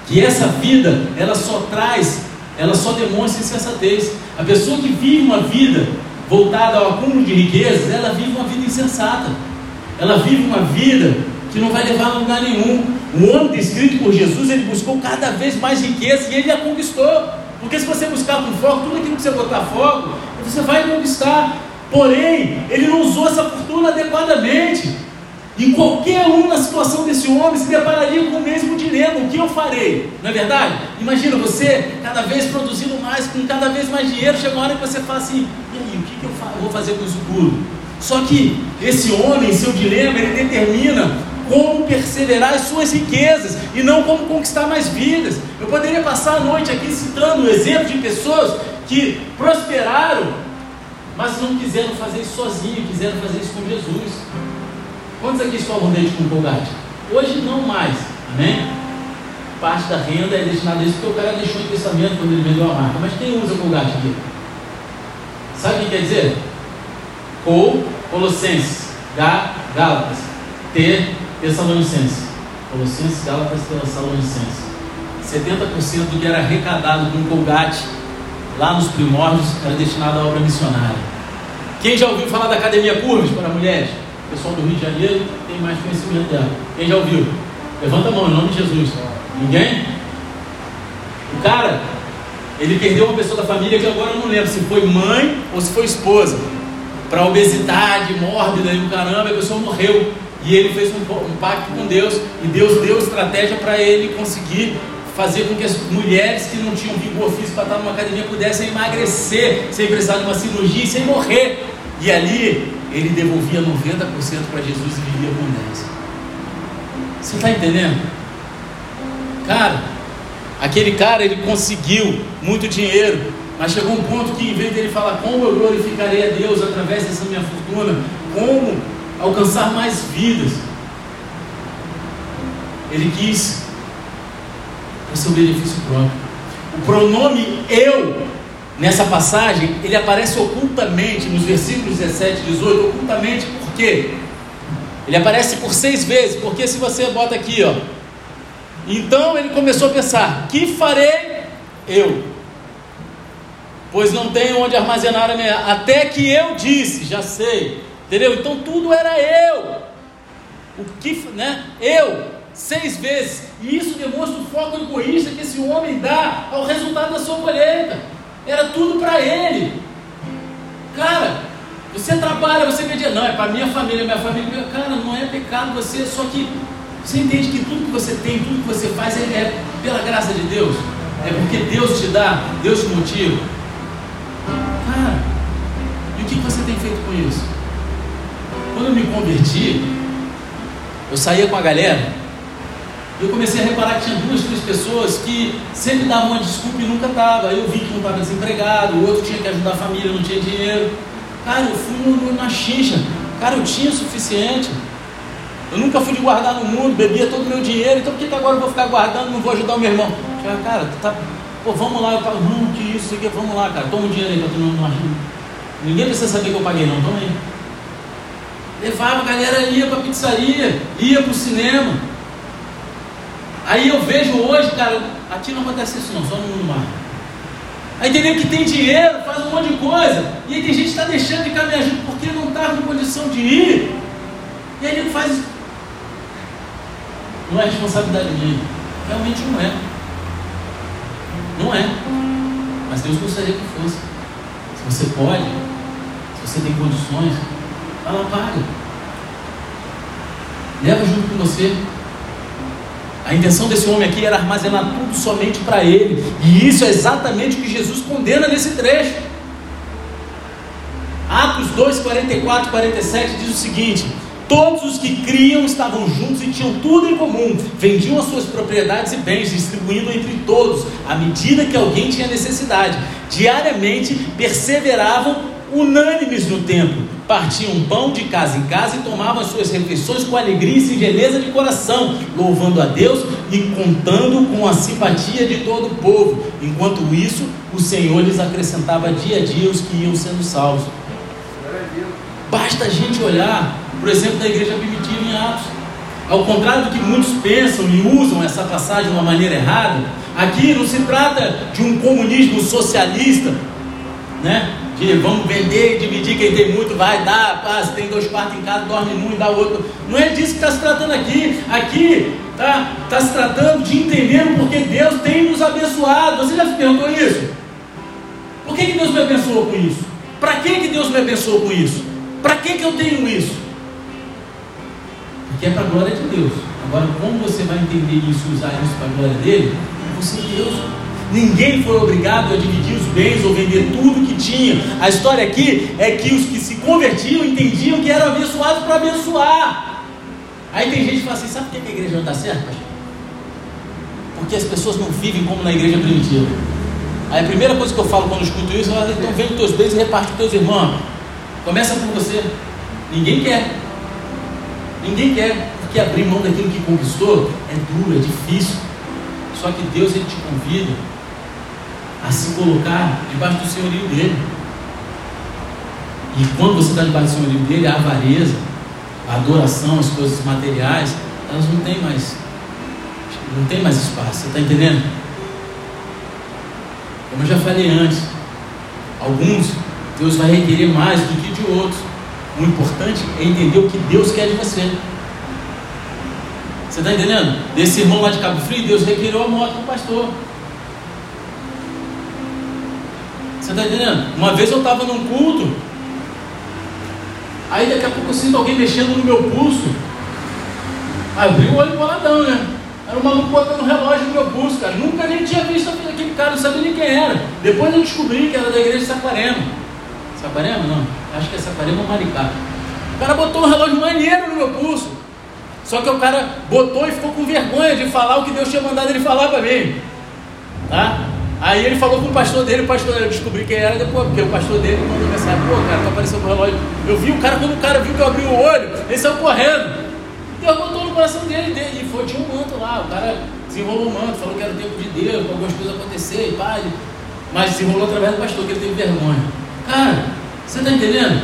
Que essa vida, ela só traz, ela só demonstra insensatez. A pessoa que vive uma vida voltada ao acúmulo de riquezas, ela vive uma vida insensata. Ela vive uma vida que não vai levar a lugar nenhum. O homem descrito por Jesus, ele buscou cada vez mais riqueza e ele a conquistou. Porque se você buscar com foco, tudo aquilo que você botar foco, você vai conquistar. Porém, ele não usou essa fortuna adequadamente. E qualquer um na situação desse homem se depararia com o mesmo dilema: o que eu farei? Não é verdade? Imagina você cada vez produzindo mais, com cada vez mais dinheiro. Chega uma hora que você fala assim: e aí, o que, que eu vou fazer com isso tudo? Só que esse homem, seu dilema, ele determina como perseverar as suas riquezas e não como conquistar mais vidas. Eu poderia passar a noite aqui citando o exemplo de pessoas que prosperaram mas não quiseram fazer isso sozinho, quiseram fazer isso com Jesus. Quantos aqui escovam dente com colgate? Hoje não mais, amém? Parte da renda é destinada a isso porque o cara deixou em pensamento quando ele vendeu a marca. Mas quem usa colgate aqui? Sabe o que quer dizer? Col, Colossenses, Gá, Gálatas, T, Tessalonicenses. Colossenses, Gálatas, Tessalonicenses. 70% do que era arrecadado com colgate lá nos primórdios, era destinado à obra missionária. Quem já ouviu falar da Academia Curvas para mulheres? O pessoal do Rio de Janeiro tem mais conhecimento dela. Quem já ouviu? Levanta a mão, em nome de Jesus. Ninguém? O cara, ele perdeu uma pessoa da família que agora eu não lembro se foi mãe ou se foi esposa. Para obesidade mórbida e o caramba, a pessoa morreu. E ele fez um, um pacto com Deus. E Deus deu estratégia para ele conseguir fazer com que as mulheres que não tinham vigor físico para estar numa academia pudessem emagrecer sem precisar de uma cirurgia e sem morrer. E ali ele devolvia 90% para Jesus e vivia com 10%. Você está entendendo? Cara, aquele cara ele conseguiu muito dinheiro, mas chegou um ponto que em vez dele falar como eu glorificarei a Deus através dessa minha fortuna, como alcançar mais vidas, ele quis para seu benefício próprio. O pronome eu, nessa passagem, ele aparece ocultamente nos versículos 17 e 18, ocultamente por quê? Ele aparece por seis vezes, porque se você bota aqui, ó. Então ele começou a pensar: que farei eu? Pois não tenho onde armazenar a minha. Até que eu disse, já sei. Entendeu? Então tudo era eu. O que, né? Eu seis vezes. E isso demonstra o foco egoísta que esse homem dá ao resultado da sua colheita. Era tudo para ele. Cara, você trabalha, você vê dia, não, é para minha família, minha família. Cara, não é pecado você, só que você entende que tudo que você tem, tudo que você faz é, é pela graça de Deus. É porque Deus te dá, Deus te motiva. Cara, e o que você tem feito com isso? Quando eu me converti, eu saía com a galera eu comecei a reparar que tinha duas, três pessoas que sempre davam uma desculpa e nunca estava. Eu vi que um estava desempregado, o outro tinha que ajudar a família, não tinha dinheiro. Cara, eu fui no, na xixa. Cara, eu tinha o suficiente. Eu nunca fui de guardar no mundo, bebia todo o meu dinheiro, então por que, que agora eu vou ficar guardando não vou ajudar o meu irmão? Cara, tu tá. Pô, vamos lá, eu falo, não, que isso aqui, vamos lá, cara, toma o dinheiro aí para tu não, não. Ninguém precisa saber que eu paguei, não, toma aí. Levava, a galera ia para pizzaria, ia para o cinema. Aí eu vejo hoje, cara, aqui não acontece isso não, só no mar. Aí tem que tem dinheiro, faz um monte de coisa. E aí tem gente que está deixando de caminhar junto porque não está com condição de ir. E aí ele faz. Não é responsabilidade minha. Realmente não é. Não é. Mas Deus gostaria que fosse. Se você pode, se você tem condições, vai lá, paga. Leva junto com você. A intenção desse homem aqui era armazenar tudo somente para ele. E isso é exatamente o que Jesus condena nesse trecho. Atos 2, 44 e 47 diz o seguinte: Todos os que criam estavam juntos e tinham tudo em comum, vendiam as suas propriedades e bens, distribuindo entre todos, à medida que alguém tinha necessidade. Diariamente perseveravam unânimes no templo, partiam pão de casa em casa e tomavam as suas refeições com alegria e singeleza de coração, louvando a Deus e contando com a simpatia de todo o povo. Enquanto isso, o Senhor lhes acrescentava dia a dia os que iam sendo salvos. Basta a gente olhar, por exemplo, da igreja primitiva em Atos. Ao contrário do que muitos pensam e usam essa passagem de uma maneira errada, aqui não se trata de um comunismo socialista, né? De vamos vender e dividir, quem tem muito vai dar, pá, se tem dois quartos em casa, dorme e dá outro. Não é disso que está se tratando aqui. Aqui está tá se tratando de entender porque Deus tem nos abençoado. Você já se perguntou isso? Por que, que Deus me abençoou com isso? Para que, que Deus me abençoou com isso? Para que, que eu tenho isso? Porque é para a glória de Deus. Agora, como você vai entender isso e usar isso para a glória dele? É você Deus. Ninguém foi obrigado a dividir os bens ou vender tudo que tinha. A história aqui é que os que se convertiam entendiam que eram abençoados para abençoar. Aí tem gente que fala assim: sabe por que a igreja não está certa? Porque as pessoas não vivem como na igreja primitiva. Aí a primeira coisa que eu falo quando escuto isso é: então vende teus bens e reparte com teus irmãos. Começa por você. Ninguém quer. Ninguém quer. Porque abrir mão daquilo que conquistou é duro, é difícil. Só que Deus ele te convida a se colocar debaixo do senhorio dele. E quando você está debaixo do senhorio dele, a avareza, a adoração, as coisas materiais, elas não têm mais, não tem mais espaço. Você está entendendo? Como eu já falei antes, alguns Deus vai requerer mais do que de outros. O importante é entender o que Deus quer de você. Você está entendendo? Desse irmão lá de Cabo Frio, Deus requereu a moto do pastor. Você está entendendo? Uma vez eu estava num culto, aí daqui a pouco eu sinto alguém mexendo no meu pulso. Aí abri o olho boladão, né? Era um maluco botando relógio no meu pulso, cara. Nunca nem tinha visto aquele cara, não sabia nem quem era. Depois eu descobri que era da igreja de Saquarema. Saquarema? Não. Acho que é Saquarema ou Maricá. O cara botou um relógio maneiro no meu pulso. Só que o cara botou e ficou com vergonha de falar o que Deus tinha mandado ele falar para mim. Tá? Aí ele falou com o pastor dele, o pastor eu descobri quem era depois, porque o pastor dele mandou mensagem, pô, cara, tá aparecendo com relógio. Eu vi o cara, quando o cara viu que eu abri o olho, ele saiu correndo. Deus botou no coração dele, dele e foi, tinha um manto lá. O cara desenrolou o manto, falou que era o tempo de Deus, para algumas coisas acontecer e pá. Mas desenrolou através do pastor, que ele teve vergonha. Cara, você está entendendo?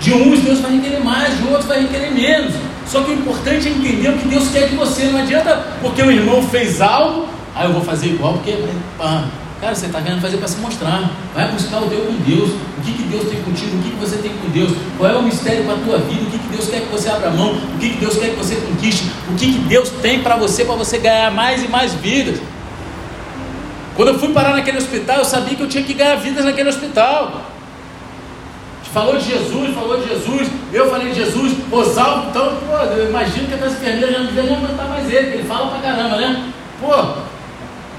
De uns Deus vai requerer mais, de outros vai requerer menos. Só que o importante é entender o que Deus quer de você. Não adianta porque o irmão fez algo, aí eu vou fazer igual, porque. Pá, cara, você está querendo fazer para se mostrar. Vai buscar o teu com Deus. O que, que Deus tem contigo? O que, que você tem com Deus? Qual é o mistério para a tua vida? O que, que Deus quer que você abra mão? O que, que Deus quer que você conquiste? O que, que Deus tem para você, para você ganhar mais e mais vidas? Quando eu fui parar naquele hospital, eu sabia que eu tinha que ganhar vidas naquele hospital. Falou de Jesus, falou de Jesus, eu falei de Jesus, Oswaldo, então, pô, eu imagino que aquelas enfermeiras já não deveriam aguentar mais ele, ele fala pra caramba, né? Pô,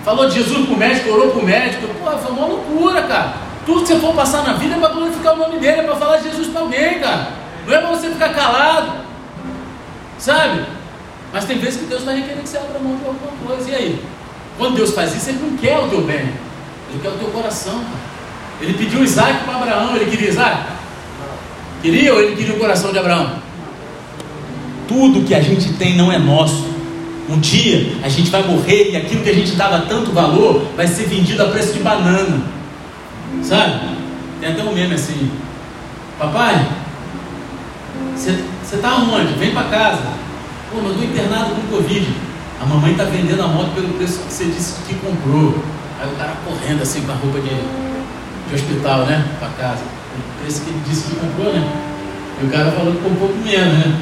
falou de Jesus pro médico, orou pro médico, pô, foi uma loucura, cara. Tudo que você for passar na vida é para glorificar o nome dele, é para falar de Jesus para alguém, cara. Não é para você ficar calado, sabe? Mas tem vezes que Deus vai requerer que você abra mão de alguma coisa, e aí? Quando Deus faz isso, Ele não quer o teu bem, Ele quer o teu coração, cara. Ele pediu Isaac para Abraão, ele queria Isaac? Queria ou ele queria o coração de Abraão? Tudo que a gente tem não é nosso. Um dia a gente vai morrer e aquilo que a gente dava tanto valor vai ser vendido a preço de banana. Sabe? Tem até um meme assim: Papai, você está onde? Vem para casa. Pô, eu estou internado com Covid. A mamãe está vendendo a moto pelo preço que você disse que comprou. Aí o cara correndo assim com a roupa de, de hospital, né? Para casa. O preço que ele disse que comprou, né? E o cara falou que comprou por menos, né?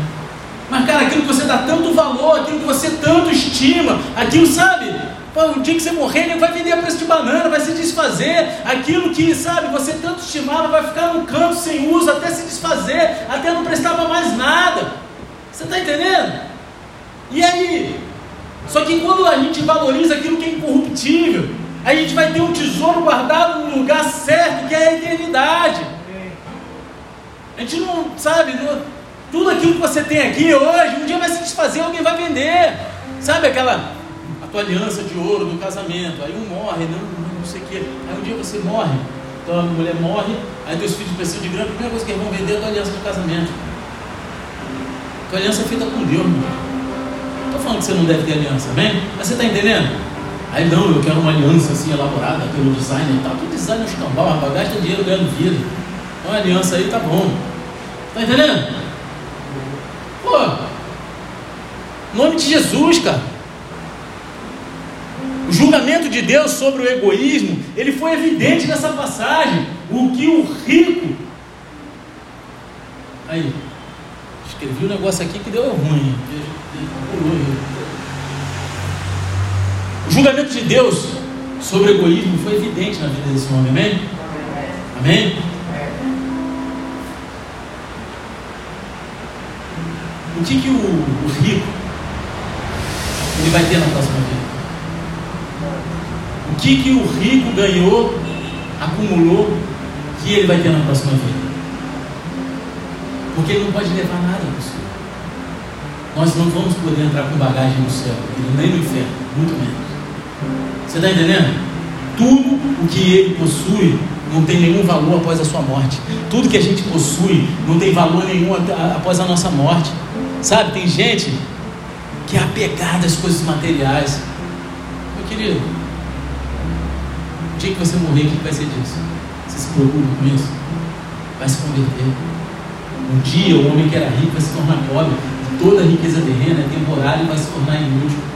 Mas, cara, aquilo que você dá tanto valor, aquilo que você tanto estima, aquilo, sabe? Pô, o dia que você morrer, ele vai vender a preço de banana, vai se desfazer. Aquilo que, sabe, você tanto estimava vai ficar no canto sem uso, até se desfazer, até não prestar para mais nada. Você está entendendo? E aí? Só que quando a gente valoriza aquilo que é incorruptível, a gente vai ter um tesouro guardado no lugar certo, que é a eternidade. A gente não, sabe, não, tudo aquilo que você tem aqui hoje, um dia vai se desfazer, alguém vai vender. Sabe aquela a tua aliança de ouro do casamento? Aí um morre, não, não, sei o quê. Aí um dia você morre, tua mulher morre, aí teus filhos precisam de grana, a primeira coisa que eles vão vender é a tua aliança de casamento. Tua aliança é feita com Deus, meu Estou falando que você não deve ter aliança, amém? Mas você está entendendo? Aí não, eu quero uma aliança assim elaborada pelo designer e tal. Que design é um escambau, rapaz, gasta dinheiro ganhando vida. Uma aliança aí tá bom. Tá entendendo? Pô, nome de Jesus, cara. O julgamento de Deus sobre o egoísmo, ele foi evidente nessa passagem. O que o rico. Aí, escrevi um negócio aqui que deu ruim. O julgamento de Deus sobre o egoísmo foi evidente na vida desse homem, amém? Amém? O que, que o, o rico ele vai ter na próxima vida? O que, que o rico ganhou, acumulou, que ele vai ter na próxima vida? Porque ele não pode levar nada para o. Nós não vamos poder entrar com bagagem no céu, nem no inferno, muito menos. Você está entendendo? Tudo o que ele possui não tem nenhum valor após a sua morte. Tudo que a gente possui não tem valor nenhum após a nossa morte. Sabe, tem gente que é apegada às coisas materiais. Meu querido, o dia que você morrer, o que vai ser disso? Você se preocupa com isso? Vai se converter. Um dia o homem que era rico vai se tornar pobre. Toda a riqueza terrena é temporária e vai se tornar inútil.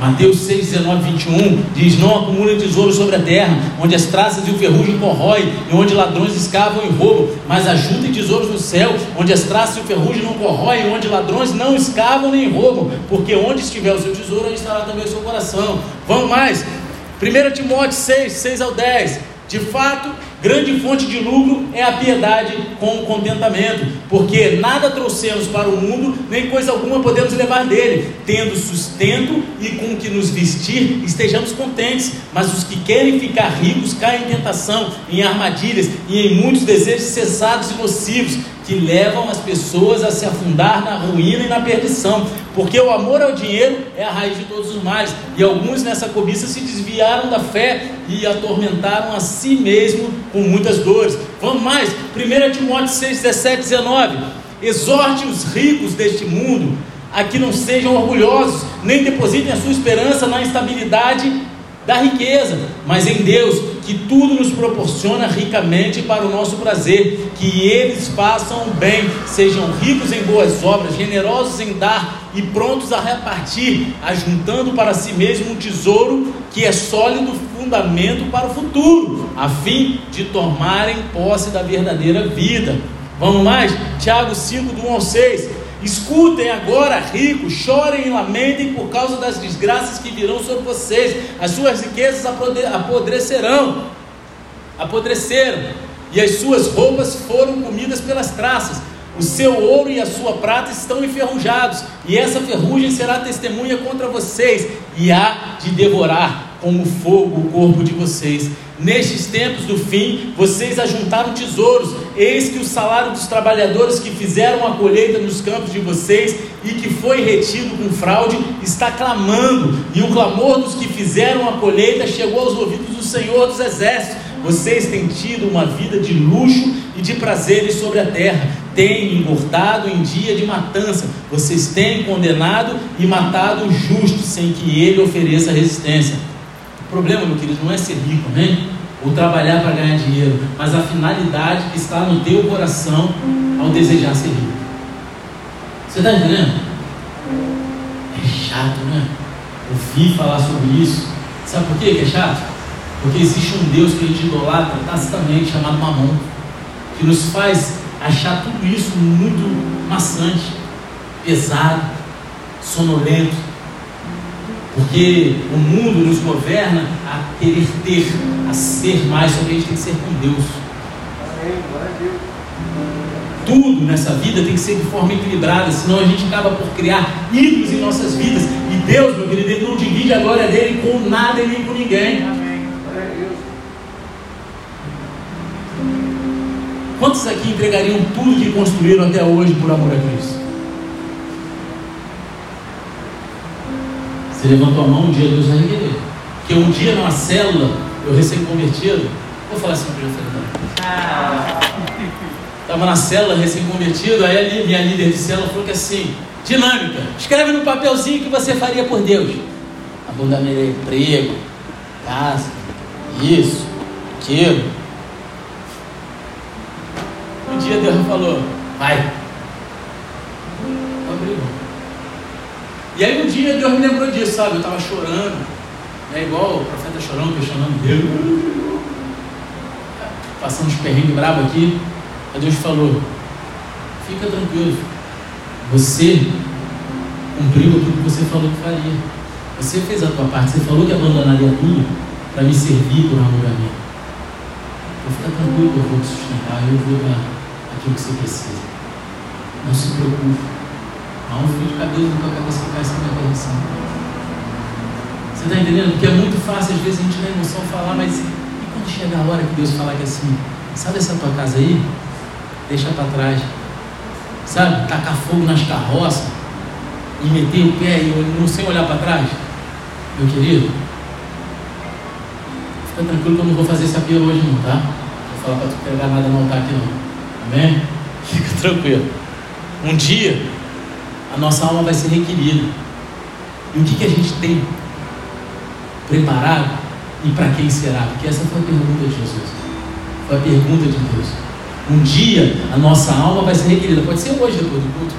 Mateus 6, 19, 21 diz: Não acumulem tesouros sobre a terra, onde as traças e o ferrugem corroem, e onde ladrões escavam e roubam, mas ajuntem tesouros no céu, onde as traças e o ferrugem não corroem, onde ladrões não escavam nem roubam, porque onde estiver o seu tesouro, aí estará também o seu coração. Vamos mais, 1 Timóteo 6, 6 ao 10. De fato, grande fonte de lucro é a piedade com o contentamento, porque nada trouxemos para o mundo, nem coisa alguma podemos levar dele. Tendo sustento e com que nos vestir, estejamos contentes. Mas os que querem ficar ricos caem em tentação, em armadilhas e em muitos desejos cessados e nocivos, que levam as pessoas a se afundar na ruína e na perdição, porque o amor ao dinheiro é a raiz de todos os males, e alguns nessa cobiça se desviaram da fé e atormentaram a si mesmo com muitas dores. Vamos mais, 1 Timóteo 6, 17, 19. Exorte os ricos deste mundo a que não sejam orgulhosos, nem depositem a sua esperança na instabilidade da riqueza, mas em Deus, que tudo nos proporciona ricamente para o nosso prazer, que eles façam o bem, sejam ricos em boas obras, generosos em dar e prontos a repartir, ajuntando para si mesmo um tesouro que é sólido fundamento para o futuro, a fim de tomarem posse da verdadeira vida. Vamos mais? Tiago 5, do 1 ao 6. Escutem agora, ricos, chorem e lamentem por causa das desgraças que virão sobre vocês. As suas riquezas apodrecerão, apodreceram, e as suas roupas foram comidas pelas traças. O seu ouro e a sua prata estão enferrujados, e essa ferrugem será testemunha contra vocês, e há de devorar como fogo o corpo de vocês. Nestes tempos do fim, vocês ajuntaram tesouros. Eis que o salário dos trabalhadores que fizeram a colheita nos campos de vocês e que foi retido com fraude está clamando, e o clamor dos que fizeram a colheita chegou aos ouvidos do Senhor dos Exércitos. Vocês têm tido uma vida de luxo e de prazeres sobre a terra, têm engordado em dia de matança, vocês têm condenado e matado o justo sem que ele ofereça resistência. O problema, meu querido, não é ser rico, amém? Ou trabalhar para ganhar dinheiro, mas a finalidade que está no teu coração ao desejar ser rico. Você está entendendo? É chato, né? Ouvir falar sobre isso. Sabe por quê que é chato? Porque existe um Deus que a gente idolatra tacitamente, chamado Mamon, que nos faz achar tudo isso muito maçante, pesado, sonolento. Porque o mundo nos governa a querer ter, a ser mais, só que a gente tem que ser com Deus. Tudo nessa vida tem que ser de forma equilibrada, senão a gente acaba por criar ídolos em nossas vidas. E Deus, meu querido, não divide a glória dele com nada e nem com ninguém. Quantos aqui entregariam tudo que construíram até hoje por amor a Cristo? Você levantou a mão, um dia Deus vai requerer. Porque um dia numa célula, eu recém-convertido, vou falar assim para você. Estava na célula recém-convertido, aí a minha líder de célula falou que assim, dinâmica, escreve no papelzinho que você faria por Deus. Abundamento emprego, casa, isso, aquilo dia Deus falou, vai. E aí um dia Deus me lembrou disso, sabe? Eu estava chorando, é igual o profeta chorando, questionando Deus. Passando uns perrengues bravos aqui. Aí Deus falou, fica tranquilo, você cumpriu aquilo que você falou que faria. Você fez a tua parte, você falou que abandonaria tudo para me servir por amor a mim. Então fica tranquilo eu vou te sustentar, eu vou dar aquilo que você precisa. Não se preocupe. Há um fio de cabelo na tua cabeça que cai sem a correção. Você está entendendo? Porque é muito fácil, às vezes, a gente na emoção falar, mas e quando chega a hora que Deus falar que é assim, sabe essa tua casa aí? Deixa para trás. Sabe? Tacar fogo nas carroças e meter o pé e não sem olhar para trás. Meu querido, fica tranquilo que eu não vou fazer esse apelo hoje não, tá? Não vou falar para tu pegar nada no altar aqui não. Amém? Fica tranquilo. Um dia, a nossa alma vai ser requerida. E o que, que a gente tem preparado e para quem será? Porque essa foi a pergunta de Jesus. Foi a pergunta de Deus. Um dia, a nossa alma vai ser requerida. Pode ser hoje, depois do culto.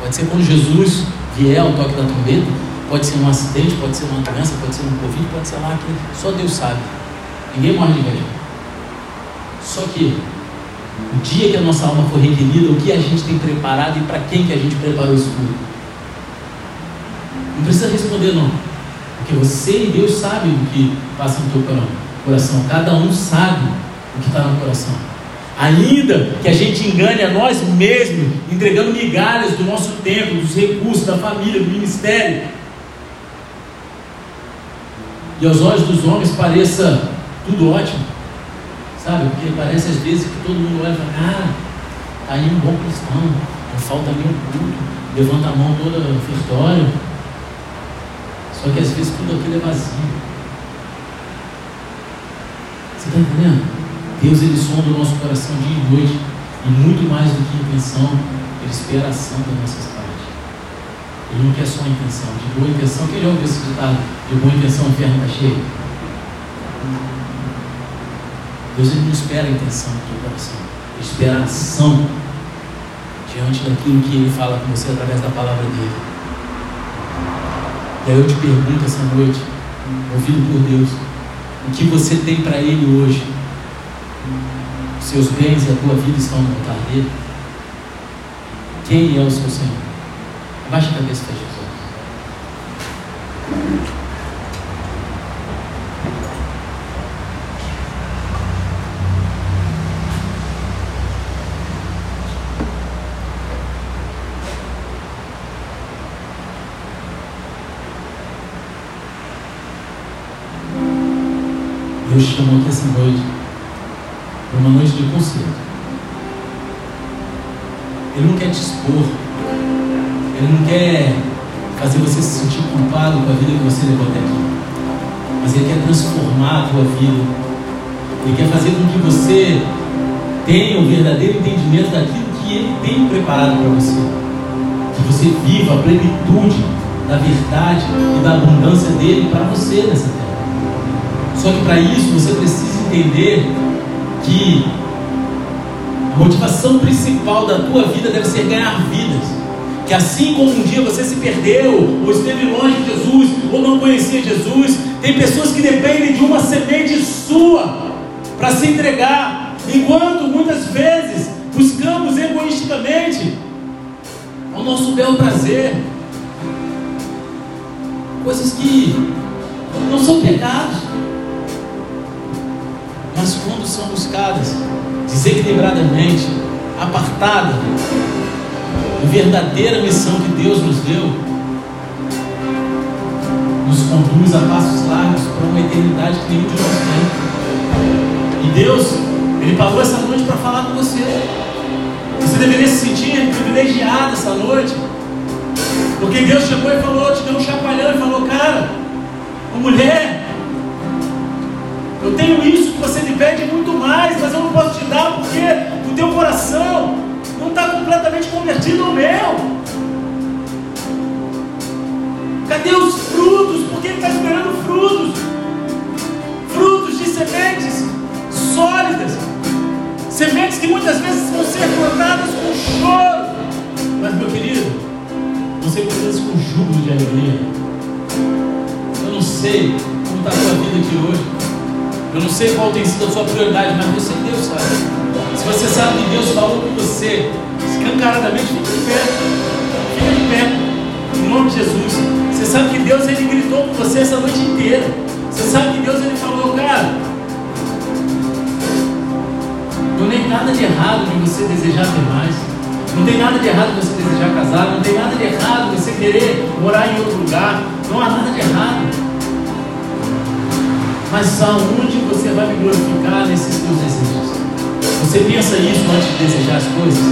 Pode ser quando Jesus vier ao toque da trombeta. Pode ser um acidente, pode ser uma doença, pode ser um Covid, pode ser lá que só Deus sabe. Ninguém morre de inveja. Só que o dia que a nossa alma for requerida, o que a gente tem preparado e para quem que a gente preparou isso tudo? Não precisa responder não. Porque você e Deus sabem o que passa no teu coração. Cada um sabe o que está no coração. Ainda que a gente engane a nós mesmos, entregando migalhas do nosso tempo, dos recursos, da família, do ministério. E aos olhos dos homens pareça tudo ótimo. Sabe? Porque parece às vezes que todo mundo olha e fala, ah, tá aí um bom cristão, não falta nenhum culto, levanta a mão toda ofertório. Só que às vezes tudo aquilo é vazio. Você está entendendo? Deus ele sonda o nosso coração dia e noite. E muito mais do que intenção, ele espera a ação das nossas partes. Ele não quer só intenção. De boa intenção, quem já ouviu esse ditado? De boa intenção o inferno está cheio. Deus ele não espera a intenção do teu coração, ele espera a ação diante daquilo que ele fala com você através da palavra dele. E aí eu te pergunto essa noite, ouvido por Deus, o que você tem para ele hoje? Seus bens e a tua vida estão no altar dele? Quem é o seu Senhor? Abaixa a cabeça para Jesus. Chamou aqui essa noite para uma noite de concerto. Ele não quer te expor, ele não quer fazer você se sentir culpado com a vida que você levou até aqui, mas ele quer transformar a tua vida, ele quer fazer com que você tenha o verdadeiro entendimento daquilo que ele tem preparado para você, que você viva a plenitude da verdade e da abundância dele para você nessa terra. Só que para isso você precisa entender que a motivação principal da tua vida deve ser ganhar vidas. Que assim como um dia você se perdeu, ou esteve longe de Jesus, ou não conhecia Jesus, tem pessoas que dependem de uma semente sua para se entregar, enquanto muitas vezes buscamos egoisticamente o nosso belo prazer, coisas que não são pecados, mas quando são buscadas desequilibradamente, apartada da verdadeira missão que Deus nos deu, nos conduz a passos largos para uma eternidade que nenhum de nós tem. E Deus, Ele pagou essa noite para falar com você. Você deveria se sentir privilegiado essa noite. Porque Deus chegou e falou, te deu um chacoalhão e falou, cara, mulher, eu tenho isso que você me pede muito mais, mas eu não posso te dar porque o teu coração não está completamente convertido ao meu. Cadê os frutos? Porque ele está esperando frutos. Frutos de sementes sólidas. Sementes que muitas vezes vão ser plantadas com choro. Mas meu querido, você precisa com júbilo de alegria. Eu não sei como está a sua vida aqui hoje. Eu não sei qual tem sido a sua prioridade, mas você Deus sabe. Se você sabe que Deus falou com você, escancaradamente, fique de pé. Fique de pé. Em nome de Jesus. Você sabe que Deus ele gritou com você essa noite inteira. Você sabe que Deus ele falou, cara. Não tem nada de errado em você desejar ter mais. Não tem nada de errado em você desejar casar. Não tem nada de errado em você querer morar em outro lugar. Não há nada de errado. Mas aonde você vai me glorificar nesses teus desejos? Você pensa isso antes de desejar as coisas?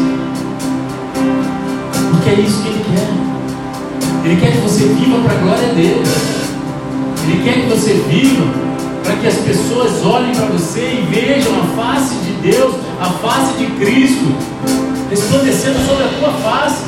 Porque é isso que Ele quer. Ele quer que você viva para a glória dele. Ele quer que você viva para que as pessoas olhem para você e vejam a face de Deus, a face de Cristo, resplandecendo sobre a tua face.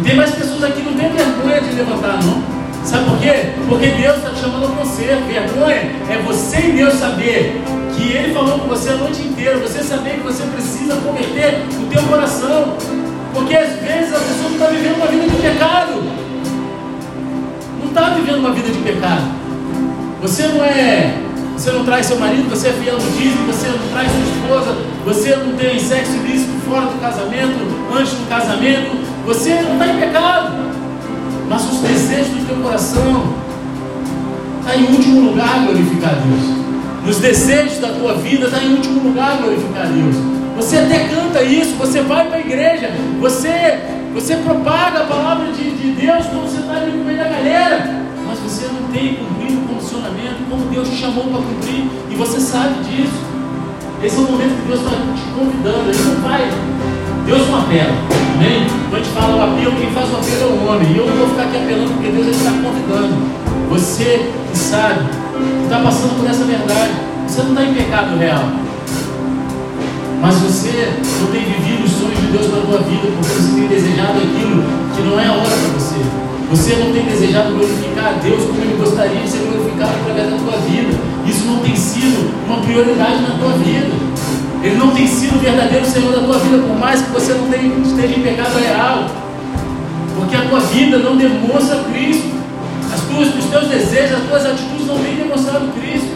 E tem mais pessoas aqui que não tem vergonha de levantar, não. Sabe por quê? Porque Deus está te chamando a você. Vergonha é você e Deus saber que Ele falou com você a noite inteira. Você saber que você precisa converter o teu coração. Porque às vezes a pessoa não está vivendo uma vida de pecado. Não está vivendo uma vida de pecado. Você não é. Você não traz seu marido, você é fiel no dízimo, você não traz sua esposa, você não tem sexo ilícito fora do casamento, antes do casamento, você não está em pecado mas os desejos do teu coração está em último lugar glorificar Deus. Nos desejos da tua vida está em último lugar glorificar Deus. Você até canta isso, você vai para a igreja, você, você propaga a palavra de, de Deus quando você está ali no meio da galera, mas você não tem cumprido o condicionamento como Deus te chamou para cumprir, e você sabe disso. Esse é o momento que Deus está te convidando, Ele não vai Deus não apela. Amém? Quando a gente fala o apelo, quem faz o apelo é o homem. E eu não vou ficar aqui apelando porque Deus está convidando. Você que sabe, que está passando por essa verdade, você não está em pecado real. Mas você não tem vivido os sonhos de Deus para a tua vida, porque você tem desejado aquilo que não é a hora para você. Você não tem desejado glorificar a Deus como Ele gostaria de ser glorificado através da tua vida. Isso não tem sido uma prioridade na tua vida. Ele não tem sido o verdadeiro Senhor da tua vida, por mais que você não tenha, esteja em pecado real. Porque a tua vida não demonstra Cristo. As tuas, os teus desejos, as tuas atitudes não têm demonstrado Cristo.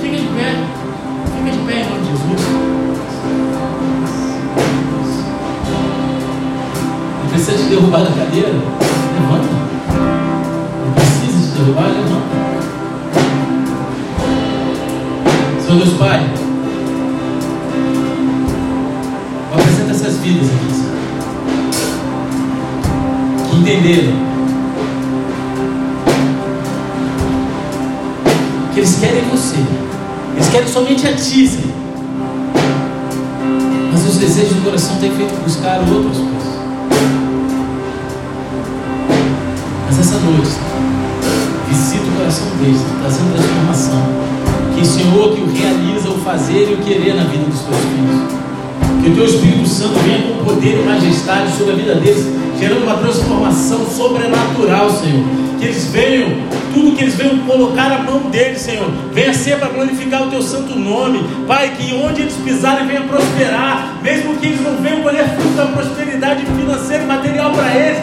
Fica de pé. Fica de pé em nome de Jesus. Não precisa te derrubar da cadeira? Levanta. Não precisa te derrubar? Levanta. Senhor Deus Pai. Vidas aqui, Senhor. Que entenderam que eles querem você, eles querem somente a Ti, Senhor. Mas os desejos do coração têm feito buscar outras coisas. Mas essa noite, visita o coração deles, trazendo transformação. Que o Senhor que o realiza, o fazer e o querer na vida dos teus filhos. Que o teu Espírito Santo venha com poder e majestade sobre a vida deles, gerando uma transformação sobrenatural, Senhor. Que eles venham, tudo que eles venham colocar a mão deles, Senhor, venha ser para glorificar o teu santo nome. Pai, que onde eles pisarem venha prosperar, mesmo que eles não venham colher fruto da prosperidade financeira e material para eles,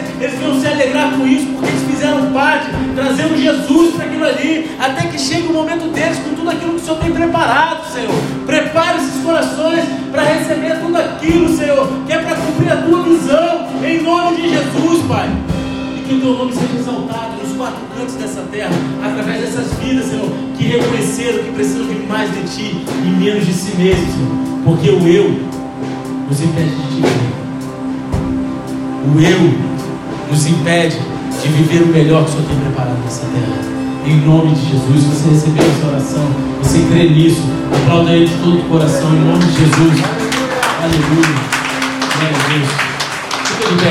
com isso, porque eles fizeram parte, trazendo Jesus para aquilo ali, até que chegue o momento deles com tudo aquilo que o Senhor tem preparado, Senhor. Prepare esses corações para receber tudo aquilo, Senhor, que é para cumprir a tua visão, em nome de Jesus, Pai. E que o teu nome seja exaltado nos quatro cantos dessa terra, através dessas vidas, Senhor, que reconheceram que precisam de mais de Ti e menos de si mesmos, Senhor. Porque o eu nos impede de te ver. O eu nos impede de viver o melhor que o Senhor tem preparado nessa terra. Em nome de Jesus, você recebeu essa oração, você crê nisso, aplauda Ele de todo o coração, em nome de Jesus. Aleluia. Glória a Deus.